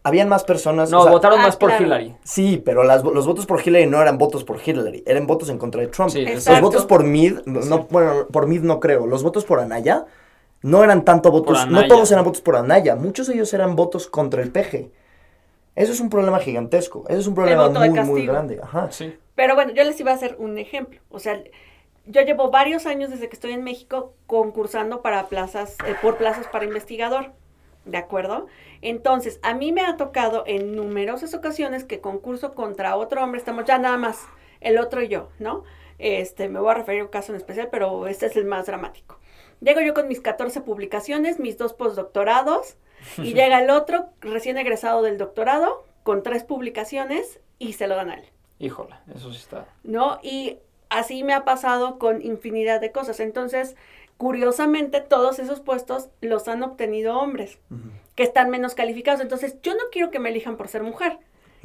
Habían más personas. No, o sea, votaron Ah, más por claro. Hillary. Sí, pero las, los votos por Hillary no eran votos por Hillary, eran votos en contra de Trump. Sí, Los votos por Mid, no, bueno, por Mid no creo. Los votos por Anaya no eran tanto votos, no todos eran votos por Anaya, muchos de ellos eran votos contra el peje. Eso es un problema gigantesco, eso es un problema muy, muy grande. Ajá. Sí. Pero bueno, yo les iba a hacer un ejemplo. O sea, yo llevo varios años desde que estoy en México concursando para plazas, eh, por plazas para investigador. ¿De acuerdo? Entonces, a mí me ha tocado en numerosas ocasiones que concurso contra otro hombre, estamos ya nada más, el otro y yo, ¿no? Este, me voy a referir a un caso en especial, pero este es el más dramático. Llego yo con mis 14 publicaciones, mis dos postdoctorados, y llega el otro recién egresado del doctorado con tres publicaciones y se lo dan a él. Híjole, eso sí está... ¿no? Y así me ha pasado con infinidad de cosas. Entonces, curiosamente, todos esos puestos los han obtenido hombres que están menos calificados. Entonces, yo no quiero que me elijan por ser mujer.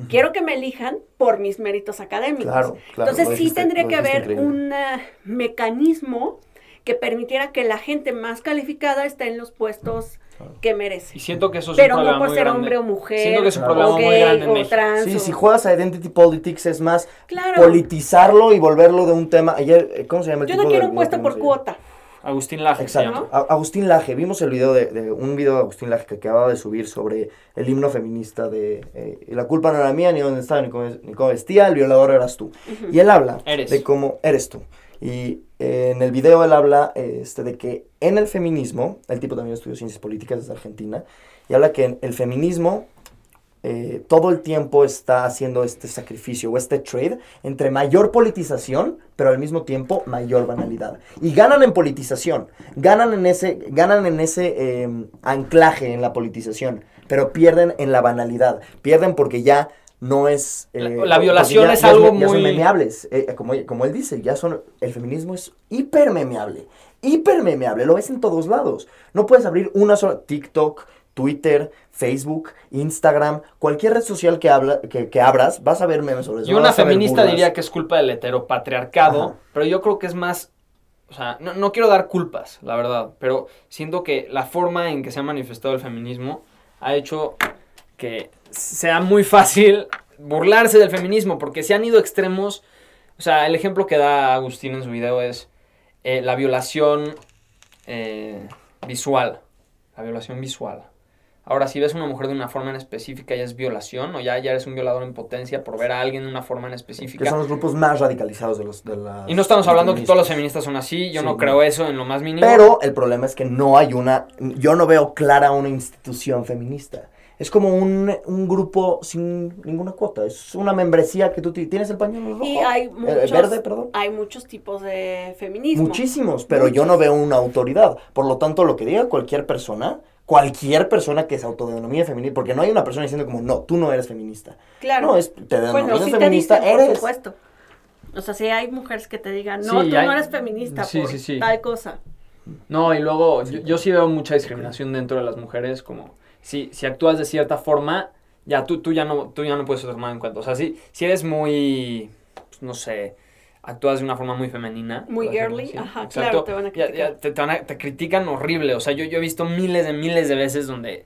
Quiero que me elijan por mis méritos académicos. Claro, claro, Entonces, sí dijiste- tendría que haber increíble. un eh, mecanismo que permitiera que la gente más calificada esté en los puestos que merece. Y siento que eso es Pero un no problema por muy ser grande. hombre o mujer, Siento que es un o problema muy gay, grande en o México. trans. Sí, o- si juegas a Identity Politics es más Claro. politizarlo y volverlo de un tema. Ayer, eh, ¿cómo se llama el Yo tipo no de quiero un puesto por cuota. Agustín Laje Exacto. Agustín Laje, vimos el video de, de- un video de Agustín Laje que acababa de subir sobre el himno feminista de eh, la culpa no era mía, ni dónde estaba, ni cómo, ni cómo vestía, el violador eras tú. Y él habla Eres. de cómo eres tú. Y eh, en el video él habla eh, este, de que en el feminismo, el tipo también estudió ciencias políticas desde Argentina, y habla que en el feminismo eh, todo el tiempo está haciendo este sacrificio o este trade entre mayor politización, pero al mismo tiempo mayor banalidad. Y ganan en politización, ganan en ese, ganan en ese eh, anclaje en la politización, pero pierden en la banalidad, pierden porque ya no es... La- eh, la violación ya- es ya algo ya muy- eh, eh, como, como él dice, ya son... El feminismo es hipermemeable, hipermemeable, lo ves en todos lados. No puedes abrir una sola... TikTok, Twitter, Facebook, Instagram, cualquier red social que, habla, que, que abras, vas a ver memes sobre eso. Yo una feminista diría que es culpa del heteropatriarcado, Ajá. pero yo creo que es más, o sea, no, no quiero dar culpas, la verdad, pero siento que la forma en que se ha manifestado el feminismo ha hecho que sea muy fácil burlarse del feminismo, porque se han ido extremos, o sea, el ejemplo que da Agustín en su video es eh, la violación eh, visual, la violación visual. Ahora, si ves a una mujer de una forma en específica, ya es violación, o ya, ya eres un violador en potencia por ver a alguien de una forma en Que específica. son los grupos más radicalizados de los... De las, Y no estamos hablando que todos los feministas. son así, yo Sí, no creo eso en lo más mínimo. Pero el problema es que no hay una, yo no veo clara una institución feminista. Es como un, un grupo sin ninguna cuota. Es una membresía que tú ti- tienes el pañuelo rojo. Y hay Eh, muchos, verde, perdón. hay muchos tipos de feminismo. Muchísimos, pero yo no veo una autoridad. Por lo tanto, lo que diga cualquier persona, cualquier persona que se autodenomine feminista, porque no hay una persona diciendo como, no, tú no eres feminista. Claro. No, es, te denominas bueno, sí te feminista, dicen, por eres. supuesto. O sea, si hay mujeres que te digan, no, Sí, tú hay- no eres feminista sí, por sí, sí. tal cosa. No, y luego yo, yo sí veo mucha discriminación dentro de las mujeres, como si, si actúas de cierta forma, ya tú, tú, ya no, tú ya no puedes ser tomado en cuenta. O sea, si, si eres muy, pues, no sé, actúas de una forma muy femenina. Muy girly, ajá, exacto, claro, te van a ya- ya criticar. te, te van a- te critican horrible. O sea, yo, yo he visto miles de miles de veces donde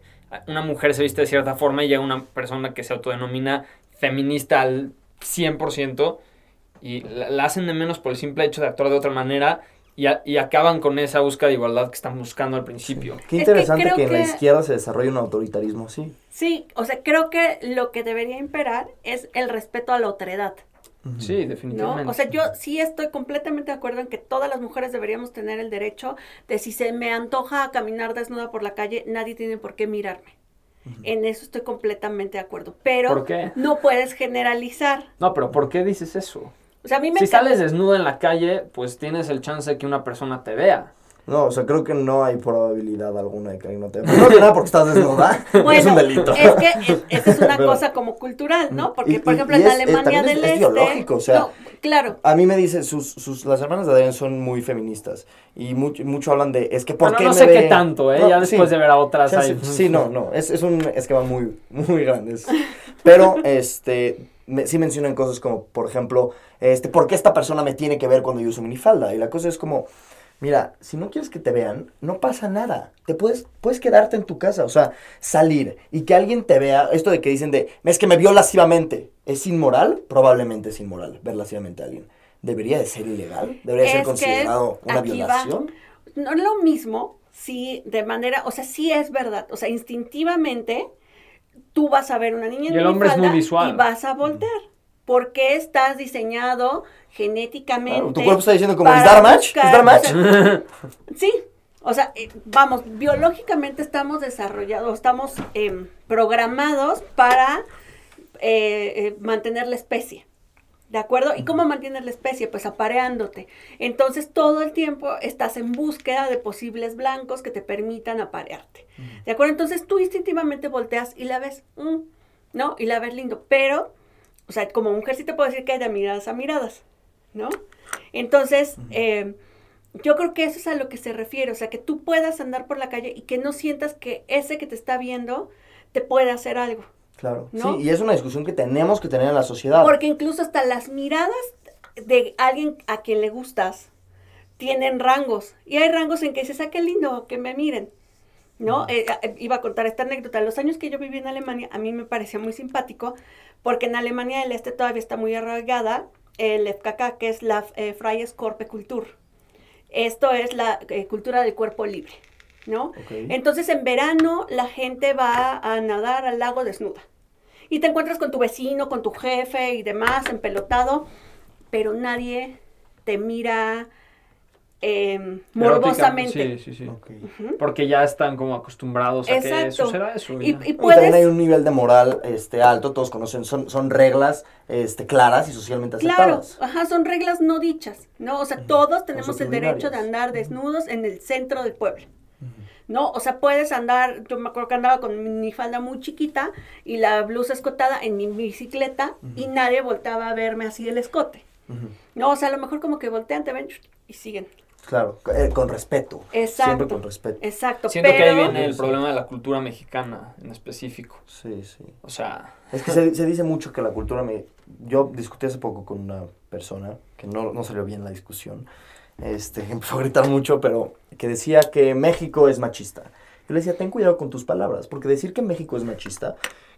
una mujer se viste de cierta forma y llega una persona que se autodenomina feminista al 100% y la, la hacen de menos por el simple hecho de actuar de otra manera y, a- y acaban con esa búsqueda de igualdad que están buscando al principio. Qué Es que interesante que, creo en la que- izquierda se desarrolle un autoritarismo así. Sí, o sea, creo que lo que debería imperar es el respeto a la otredad, Sí, ¿no? definitivamente. O sea, yo sí estoy completamente de acuerdo en que todas las mujeres deberíamos tener el derecho de si se me antoja caminar desnuda por la calle, nadie tiene por qué mirarme. En eso estoy completamente de acuerdo, pero ¿Por qué? no puedes generalizar. No, pero ¿por qué dices eso? O sea, a mí me Si encanta- sales desnuda en la calle, pues tienes el chance de que una persona te vea. No, o sea, creo que no hay probabilidad alguna de que alguien no te Primero que nada porque estás desnuda. Bueno, es un delito. Es que es- esa es una Pero- cosa como cultural, ¿no? Porque, Y- por ejemplo, y en es- eh, Alemania es- del es Este. biológico, o sea- no, claro. A mí me dice, sus, sus, las hermanas de Adrián son muy feministas. Y mucho, mucho hablan de, es que ¿por Bueno, qué no me sé ve? qué tanto, ¿eh? No, ya después sí. de ver a otras Sí, hay- sí, sí, no, no, es, es un esquema muy, muy grande. es- Pero, este, me- sí mencionan cosas como, por ejemplo, este, ¿por qué esta persona me tiene que ver cuando yo uso minifalda? Y la cosa es como, mira, si no quieres que te vean, no pasa nada. Te puedes, puedes quedarte en tu casa, o sea, salir y que alguien te vea, esto de que dicen de, es que me vio lascivamente, ¿es inmoral? Probablemente es inmoral ver lascivamente a alguien. ¿Debería de ser ilegal? ¿Debería Es ser considerado una va. violación? No es lo mismo si de manera, o sea, sí es verdad, o sea, instintivamente tú vas a ver una niña en Y el hombre es muy minifalda visual. y vas a voltear. Porque estás diseñado genéticamente. Tu cuerpo está diciendo como, ¿es dar match? buscar- ¿Es dar match? o sea, sí, o sea, eh, vamos, biológicamente estamos desarrollados, estamos em, programados para eh, eh, mantener la especie. ¿De acuerdo? ¿Y cómo mantienes la especie? Pues apareándote. Entonces todo el tiempo estás en búsqueda de posibles blancos que te permitan aparearte. ¿De acuerdo? Entonces tú instintivamente volteas y la ves, mm, ¿no? Y la ves lindo. Pero, o sea, como mujer sí te puedo decir que hay de miradas a miradas, ¿no? Entonces, eh, yo creo que eso es a lo que se refiere. O sea, que tú puedas andar por la calle y que no sientas que ese que te está viendo te puede hacer algo. Claro. ¿No? Sí, y es una discusión que tenemos que tener en la sociedad. Porque incluso hasta las miradas de alguien a quien le gustas tienen rangos. Y hay rangos en que dices, ah, qué lindo que me miren. ¿No? Eh, eh, iba a contar esta anécdota. Los años que yo viví en Alemania, a mí me parecía muy simpático, porque en Alemania del Este todavía está muy arraigada el FKK, que es la eh, Freies Körperkultur. Esto es la eh, cultura del cuerpo libre, ¿no? Entonces en verano la gente va a nadar al lago desnuda. Y te encuentras con tu vecino, con tu jefe y demás, empelotado, pero nadie te mira eh, morbosamente. Sí, sí, sí. Ok. Porque ya están como acostumbrados a que suceda eso. Y, ya. y Y también hay puedes, un nivel de moral este, alto, todos conocen, son, son reglas este, claras y socialmente claro, aceptadas. ajá, son reglas no dichas, ¿no? O sea, todos tenemos el derecho de andar desnudos en el centro del pueblo, ¿no? O sea, puedes andar, yo me acuerdo que andaba con mi falda muy chiquita y la blusa escotada en mi bicicleta y nadie voltaba a verme así el escote. No, o sea, a lo mejor como que voltean, te ven y siguen. Claro, eh, con respeto. Exacto. Siempre con respeto. Exacto. Siento que pero... ahí viene el problema de la cultura mexicana en específico. Sí, sí. O sea, Es que se, se dice mucho que la cultura me... Yo discutí hace poco con una persona que no, no salió bien la discusión. Este, empezó a gritar mucho, pero que decía que México es machista. Yo le decía, ten cuidado con tus palabras, porque decir que México es machista,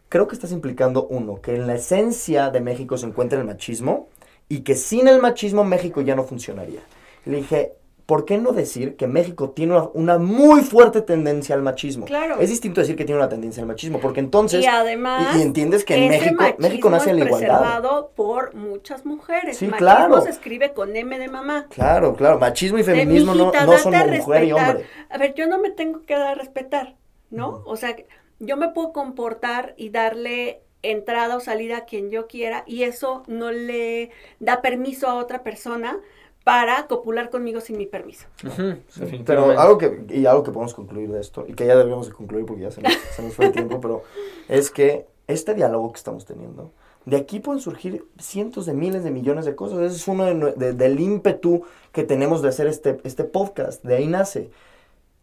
creo que estás implicando, uno, que en la esencia de México se encuentra el machismo y que sin el machismo México ya no funcionaría. Le dije, ¿por qué no decir que México tiene una, una muy fuerte tendencia al machismo? Claro. Es distinto decir que tiene una tendencia al machismo, porque entonces... y además, y, y entiendes que en México, México machismo nace en la igualdad. preservado por muchas mujeres. Sí, machismo claro. se escribe con M de mamá. Claro, claro. Machismo y feminismo no, "Mijita, no son mujer y respetar". hombre. A ver, yo no me tengo que dar a respetar, ¿no? O sea, yo me puedo comportar y darle entrada o salida a quien yo quiera y eso no le da permiso a otra persona para copular conmigo sin mi permiso. ujú, Pero definitivamente. algo que, y algo que podemos concluir de esto, y que ya deberíamos de concluir porque ya se nos, se nos fue el tiempo, pero es que este diálogo que estamos teniendo, de aquí pueden surgir cientos de miles de millones de cosas. Ese es uno de de- del ímpetu que tenemos de hacer este, este podcast. De ahí nace.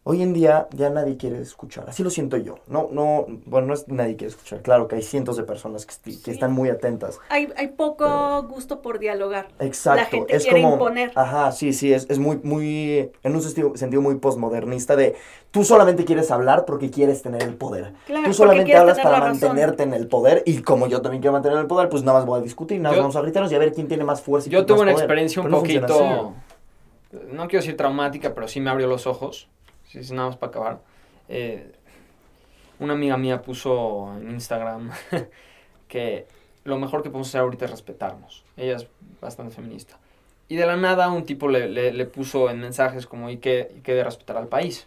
Hoy en día ya nadie quiere escuchar, así lo siento yo. No, no, bueno, no es nadie quiere escuchar. Claro que hay cientos de personas que, esti- que Sí. están muy atentas. Hay, hay poco gusto por dialogar. Exacto. La gente es quiere como, imponer. Ajá, sí, sí, es, es muy, muy, en un sentido, sentido muy postmodernista de tú solamente quieres hablar porque quieres tener el poder. Claro, tú solamente hablas para mantenerte en el poder y como yo también quiero mantener el poder, pues nada más voy a discutir, nada más Yo- vamos a gritarnos y a ver quién tiene más fuerza y Yo quién tuve más una poder. experiencia un Pero poquito, no quiero decir traumática, pero sí me abrió los ojos. Sí, nada más para acabar. Eh, una amiga mía puso en Instagram que lo mejor que podemos hacer ahorita es respetarnos. Ella es bastante feminista. Y de la nada un tipo le, le- puso en mensajes como, ¿y qué, y qué de respetar al país?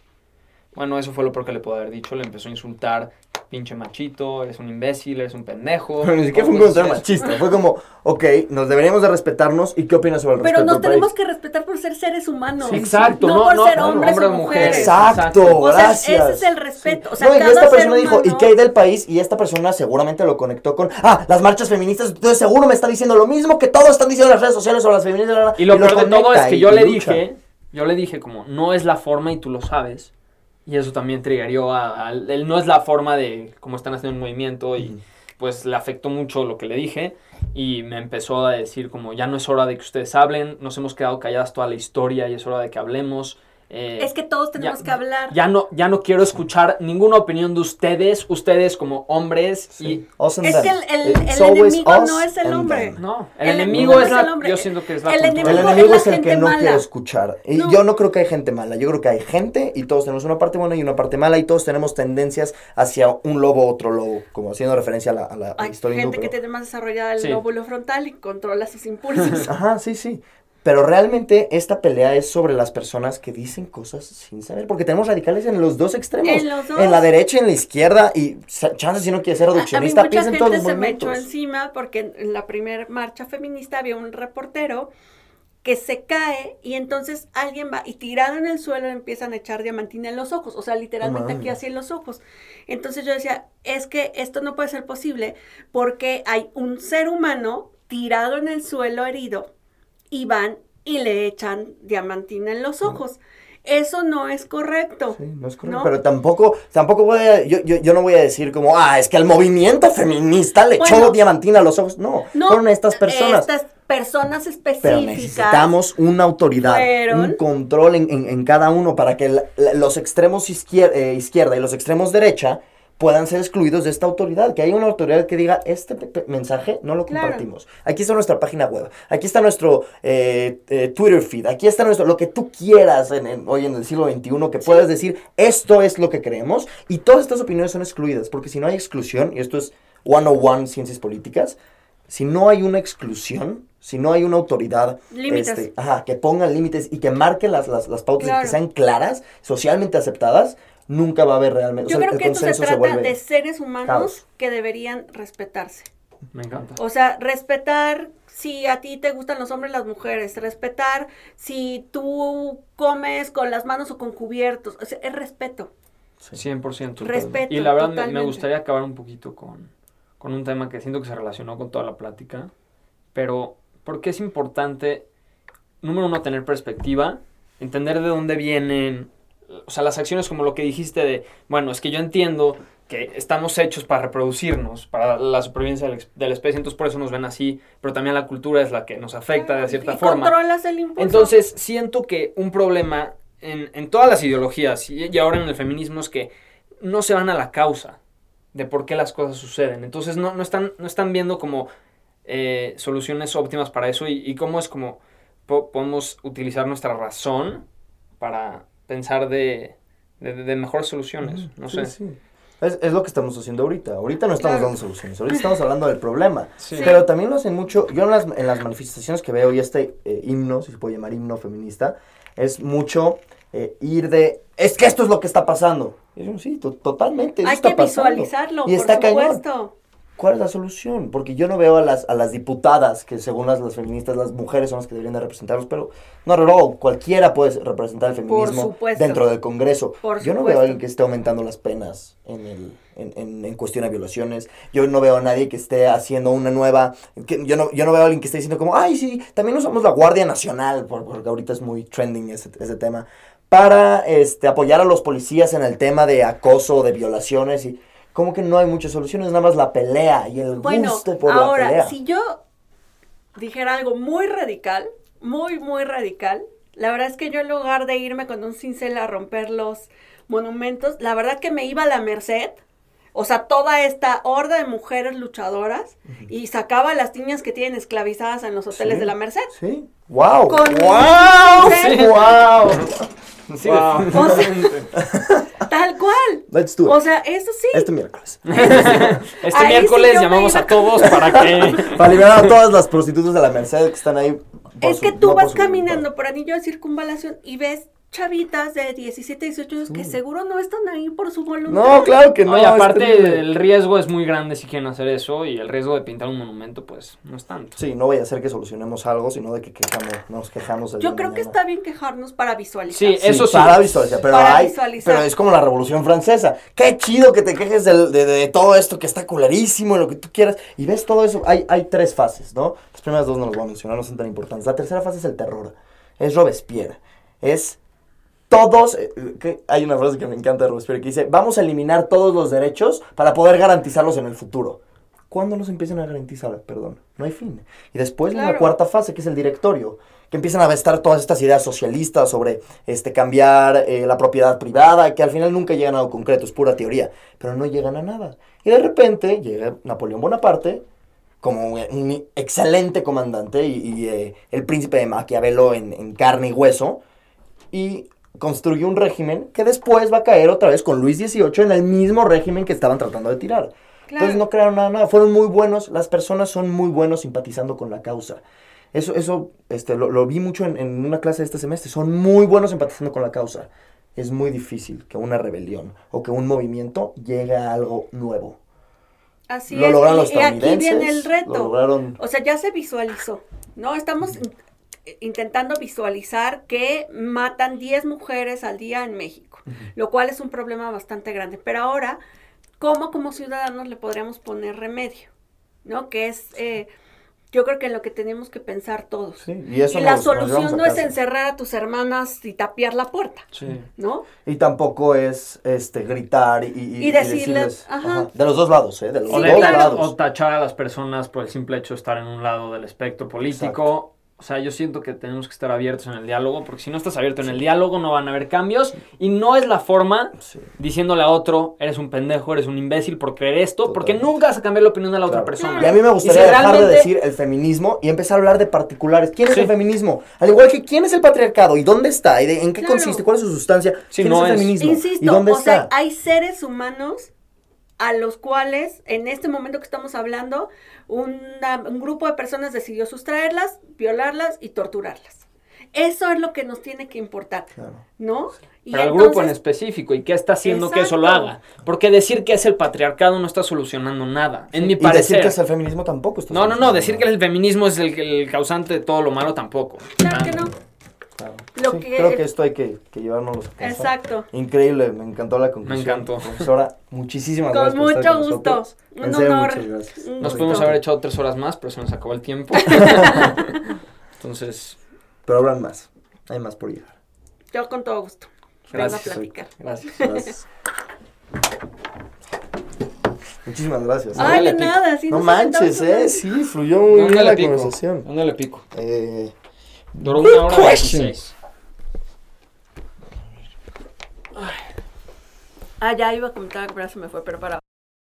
Bueno, eso fue lo peor que le puedo haber dicho. Le empezó a insultar, pinche machito, eres un imbécil, eres un pendejo. Pero ni siquiera fue un comentario machista, fue como, ok, nos deberíamos de respetarnos y qué opinas sobre el Pero respeto nos al tenemos país? que respetar por ser seres humanos. Sí, exacto, no, no- por no- ser no, hombres hombre o o mujer. mujeres. Exacto, O sea, gracias. ese es el respeto. O sea, no, y cada esta ser persona dijo, ¿y qué hay del país? Y esta persona seguramente lo conectó con, ah, las marchas feministas, entonces seguro me está diciendo lo mismo que todos están diciendo en las redes sociales sobre las feministas. bla, bla, Y lo peor de todo es que y- yo y le dije, yo le dije como, no es la forma y tú lo sabes. Y eso también triggerió a, a- él no es la forma de cómo están haciendo un movimiento y Ujú. pues le afectó mucho lo que le dije y me empezó a decir como, ya no es hora de que ustedes hablen, nos hemos quedado calladas toda la historia y es hora de que hablemos. Eh, Es que todos tenemos ya- que hablar. ya no, ya no quiero escuchar ninguna opinión de ustedes, ustedes como hombres Sí. And Es them. que el, el- enemigo no es el hombre. y no, el, El enemigo enemigo es el hombre. yo siento que es la El cultura. El enemigo enemigo es es la el que no mala. quiere escuchar. Y No. yo no creo que hay gente mala. Yo creo que hay gente y todos tenemos una parte buena y una parte mala y todos tenemos tendencias hacia un lobo, otro lobo, como haciendo referencia a la, a la Hay historia hindú, gente que pero- tiene más desarrollada el Sí. lóbulo frontal y controla sus impulsos. Ajá, sí, sí. Pero realmente esta pelea es sobre las personas que dicen cosas sin saber, porque tenemos radicales en los dos extremos. En los dos. la derecha y en la izquierda, y sa- chance si no quiere ser A- a mí reduccionista, mucha en gente todos los se me echó movimientos. encima porque en- en la primera marcha feminista había un reportero que se cae y entonces alguien va y tirado en el suelo empiezan a echar diamantina en los ojos, o sea, literalmente aquí así en los ojos. Entonces yo decía, es que esto no puede ser posible porque hay un ser humano tirado en el suelo herido y van y le echan diamantina en los ojos. Eso no es correcto. Sí, no es correcto. ¿no? Pero tampoco, tampoco voy a, yo, yo, yo no voy a decir como, ah, es que al movimiento feminista le echó Bueno. diamantina a los ojos. No, No, fueron estas personas. Estas personas específicas. Pero necesitamos una autoridad, fueron- un control en, en- en cada uno para que la- la- los extremos izquier- eh, izquierda y los extremos derecha puedan ser excluidos de esta autoridad. Que haya una autoridad que diga, este mensaje no lo Claro. compartimos. Aquí está nuestra página web, aquí está nuestro eh, eh, Twitter feed, aquí está nuestro, lo que tú quieras en, en- hoy en el siglo XXI, que puedas decir, esto es lo que creemos, y todas estas opiniones son excluidas, porque si no hay exclusión, y esto es 101 ciencias políticas, si no hay una exclusión, si no hay una autoridad este, ajá, que ponga límites y que marque las, las, las pautas y Claro. que sean claras, socialmente aceptadas, nunca va a haber realmente. Yo o sea, creo el que esto se trata de seres humanos caos. que deberían respetarse. Me encanta. O sea, respetar si a ti te gustan los hombres y las mujeres, respetar si tú comes con las manos o con cubiertos, o sea, es respeto. Sí. 100%. Respeto, Y la verdad me- gustaría acabar un poquito con, con un tema que siento que se relacionó con toda la plática, pero ¿por qué es importante, número uno, tener perspectiva, entender de dónde vienen, o sea, las acciones como lo que dijiste de, bueno, es que yo entiendo que estamos hechos para reproducirnos, para la supervivencia de la, especie, entonces por eso nos ven así, pero también la cultura es la que nos afecta de cierta y forma. controlas el impulso. Entonces, siento que un problema en, en todas las ideologías y, y ahora en el feminismo es que no se van a la causa de por qué las cosas suceden. Entonces, no, no, están, no están viendo como eh, soluciones óptimas para eso y, y cómo es como po- podemos utilizar nuestra razón para pensar de, de, de mejores soluciones. No Sí, sé. sí. Es, es lo que estamos haciendo ahorita. Ahorita no estamos dando soluciones. Ahorita estamos hablando del problema. Sí. Pero también lo hacen mucho. Yo en las, en las manifestaciones que veo y este eh, himno, si se puede llamar himno feminista, es mucho eh, ir de. Es que esto es lo que está pasando. Y yo, sí, to- totalmente. Hay está que pasando. visualizarlo, Y por está cañón. ¿Cuál es la solución? Porque yo no veo a las, a las diputadas, que según las, las feministas, las mujeres son las que deberían de representarlos, pero no, no, cualquiera puede representar el feminismo dentro del Congreso. Por yo no veo a alguien que esté aumentando las penas en, el, en, en, en cuestión de violaciones. Yo no veo a nadie que esté haciendo una nueva... Que, yo, no, yo no veo a alguien que esté diciendo como, ay, sí, también usamos la Guardia Nacional, por- porque ahorita es muy trending ese, ese tema, para este, apoyar a los policías en el tema de acoso, de violaciones y... Como que no hay muchas soluciones, nada más la pelea y el Bueno, gusto por la ahora, pelea. si yo dijera algo muy radical, muy, muy radical, la verdad es que yo en lugar de irme con un cincel a romper los monumentos, la verdad que me iba a la Merced, o sea, toda esta horda de mujeres luchadoras, y sacaba a las niñas que tienen esclavizadas en los hoteles Sí. de la Merced. Sí. ¡Wow! Con- ¡Wow! Sí. ¡Wow! Sí, Wow. Tal cual. Let's do it. O sea, eso sí. este miércoles. Este miércoles llamamos a todos para que... Para liberar a todas las prostitutas de la Merced que están ahí. Es su- que tú no vas caminando por anillo de circunvalación y ves chavitas de 17, 18 años que seguro no están ahí por su voluntad. No, claro que no. No, y aparte el riesgo es muy grande si quieren hacer eso y el riesgo de pintar un monumento pues no es tanto. Sí, no vaya a ser que solucionemos algo, sino de que quejamos, nos quejamos del Yo creo que está bien quejarnos para visualizar. Sí, eso sí. Para visualizar, pero, Para hay- visualizar. pero es como la Revolución Francesa. Qué chido que te quejes de todo esto que está culerísimo, lo que tú quieras. Y ves todo eso. Hay, hay tres fases, ¿no? Las primeras dos no las voy a mencionar, no son tan importantes. La tercera fase es el terror. Es Robespierre. Es todos. eh, que hay una frase que me encanta de Robespierre que dice: Vamos a eliminar todos los derechos para poder garantizarlos en el futuro. ¿Cuándo los empiezan a garantizar? Perdón, no hay fin. Y después la cuarta fase, que es el directorio, que empiezan a estar todas estas ideas socialistas sobre este, cambiar eh, la propiedad privada, que al final nunca llegan a algo concreto, es pura teoría, pero no llegan a nada. Y de repente llega Napoleón Bonaparte, como un, un excelente comandante, y, y, eh, el príncipe de Maquiavelo en, en carne y hueso, y construyó un régimen que después va a caer otra vez con Luis XVIII en el mismo régimen que estaban tratando de tirar. Claro. Entonces no crearon nada, nada, fueron muy buenos, las personas son muy buenos simpatizando con la causa. Eso, eso este, lo, lo vi mucho en, en una clase de este semestre, son muy buenos simpatizando con la causa. Es muy difícil que una rebelión o que un movimiento llegue a algo nuevo. Así lo es. lograron y- los y aquí viene el reto. lo lograron... O sea, ya se visualizó, ¿no? Estamos intentando visualizar que matan 10 mujeres al día en México, lo cual es un problema bastante grande. Pero ahora, ¿cómo como ciudadanos le podríamos poner remedio? ¿No? Que es, eh, yo creo que en lo que tenemos que pensar todos. Sí, y eso y la nos- solución no es encerrar a tus hermanas y tapiar la puerta, Sí. ¿no? Y tampoco es este gritar y, y, Y decirles, decirles, ajá. De los dos lados, ¿eh? De los Sí, dos claro. o lados. tachar a las personas por el simple hecho de estar en un lado del espectro político. O sea, yo siento que tenemos que estar abiertos en el diálogo, porque si no estás abierto en el diálogo no van a haber cambios y no es la forma Sí. diciéndole a otro, eres un pendejo, eres un imbécil por creer esto, porque nunca vas a cambiar la opinión de la otra persona. Y a mí me gustaría si dejar de decir el feminismo y empezar a hablar de particulares. ¿Quién es Sí. el feminismo? Al igual que quién es el patriarcado y dónde está y de- en qué Claro. consiste, cuál es su sustancia. Sí, ¿Quién no es el es- feminismo? Insisto, ¿Y dónde o está? sea, hay seres humanos a los cuales en este momento que estamos hablando, una- un grupo de personas decidió sustraerlas, violarlas y torturarlas. Eso es lo que nos tiene que importar, Claro. ¿no? Y Pero al grupo en específico y qué está haciendo que eso lo haga. Porque decir que es el patriarcado no está solucionando nada, en mi y parecer. decir que es el feminismo tampoco está No, no, no, decir que el feminismo es el, el causante de todo lo malo tampoco. Claro Ah, que no. Lo Sí, que... creo que esto hay que, que llevárnoslo a casa. Exacto. Increíble, me encantó la conclusión. Me encantó. Profesora, muchísimas Con gracias. por estar mucho gusto. Un En serio, honor. muchas gracias. Un Nos pudimos haber echado tres horas más, pero se nos acabó el tiempo. Entonces, Pero habrán más. Hay más por llegar. Yo con todo gusto. Vengo a gracias. platicar. Gracias. Gracias. Muchísimas gracias. ¿eh? Ay, de nada. sí, no manches, eh. Sí, fluyó muy bien ¿Dónde la pico? conversación. ¿Dónde le pico? Eh, Duró una hora y question. 16. Ah, ya iba a comentar, pero se me fue, pero para.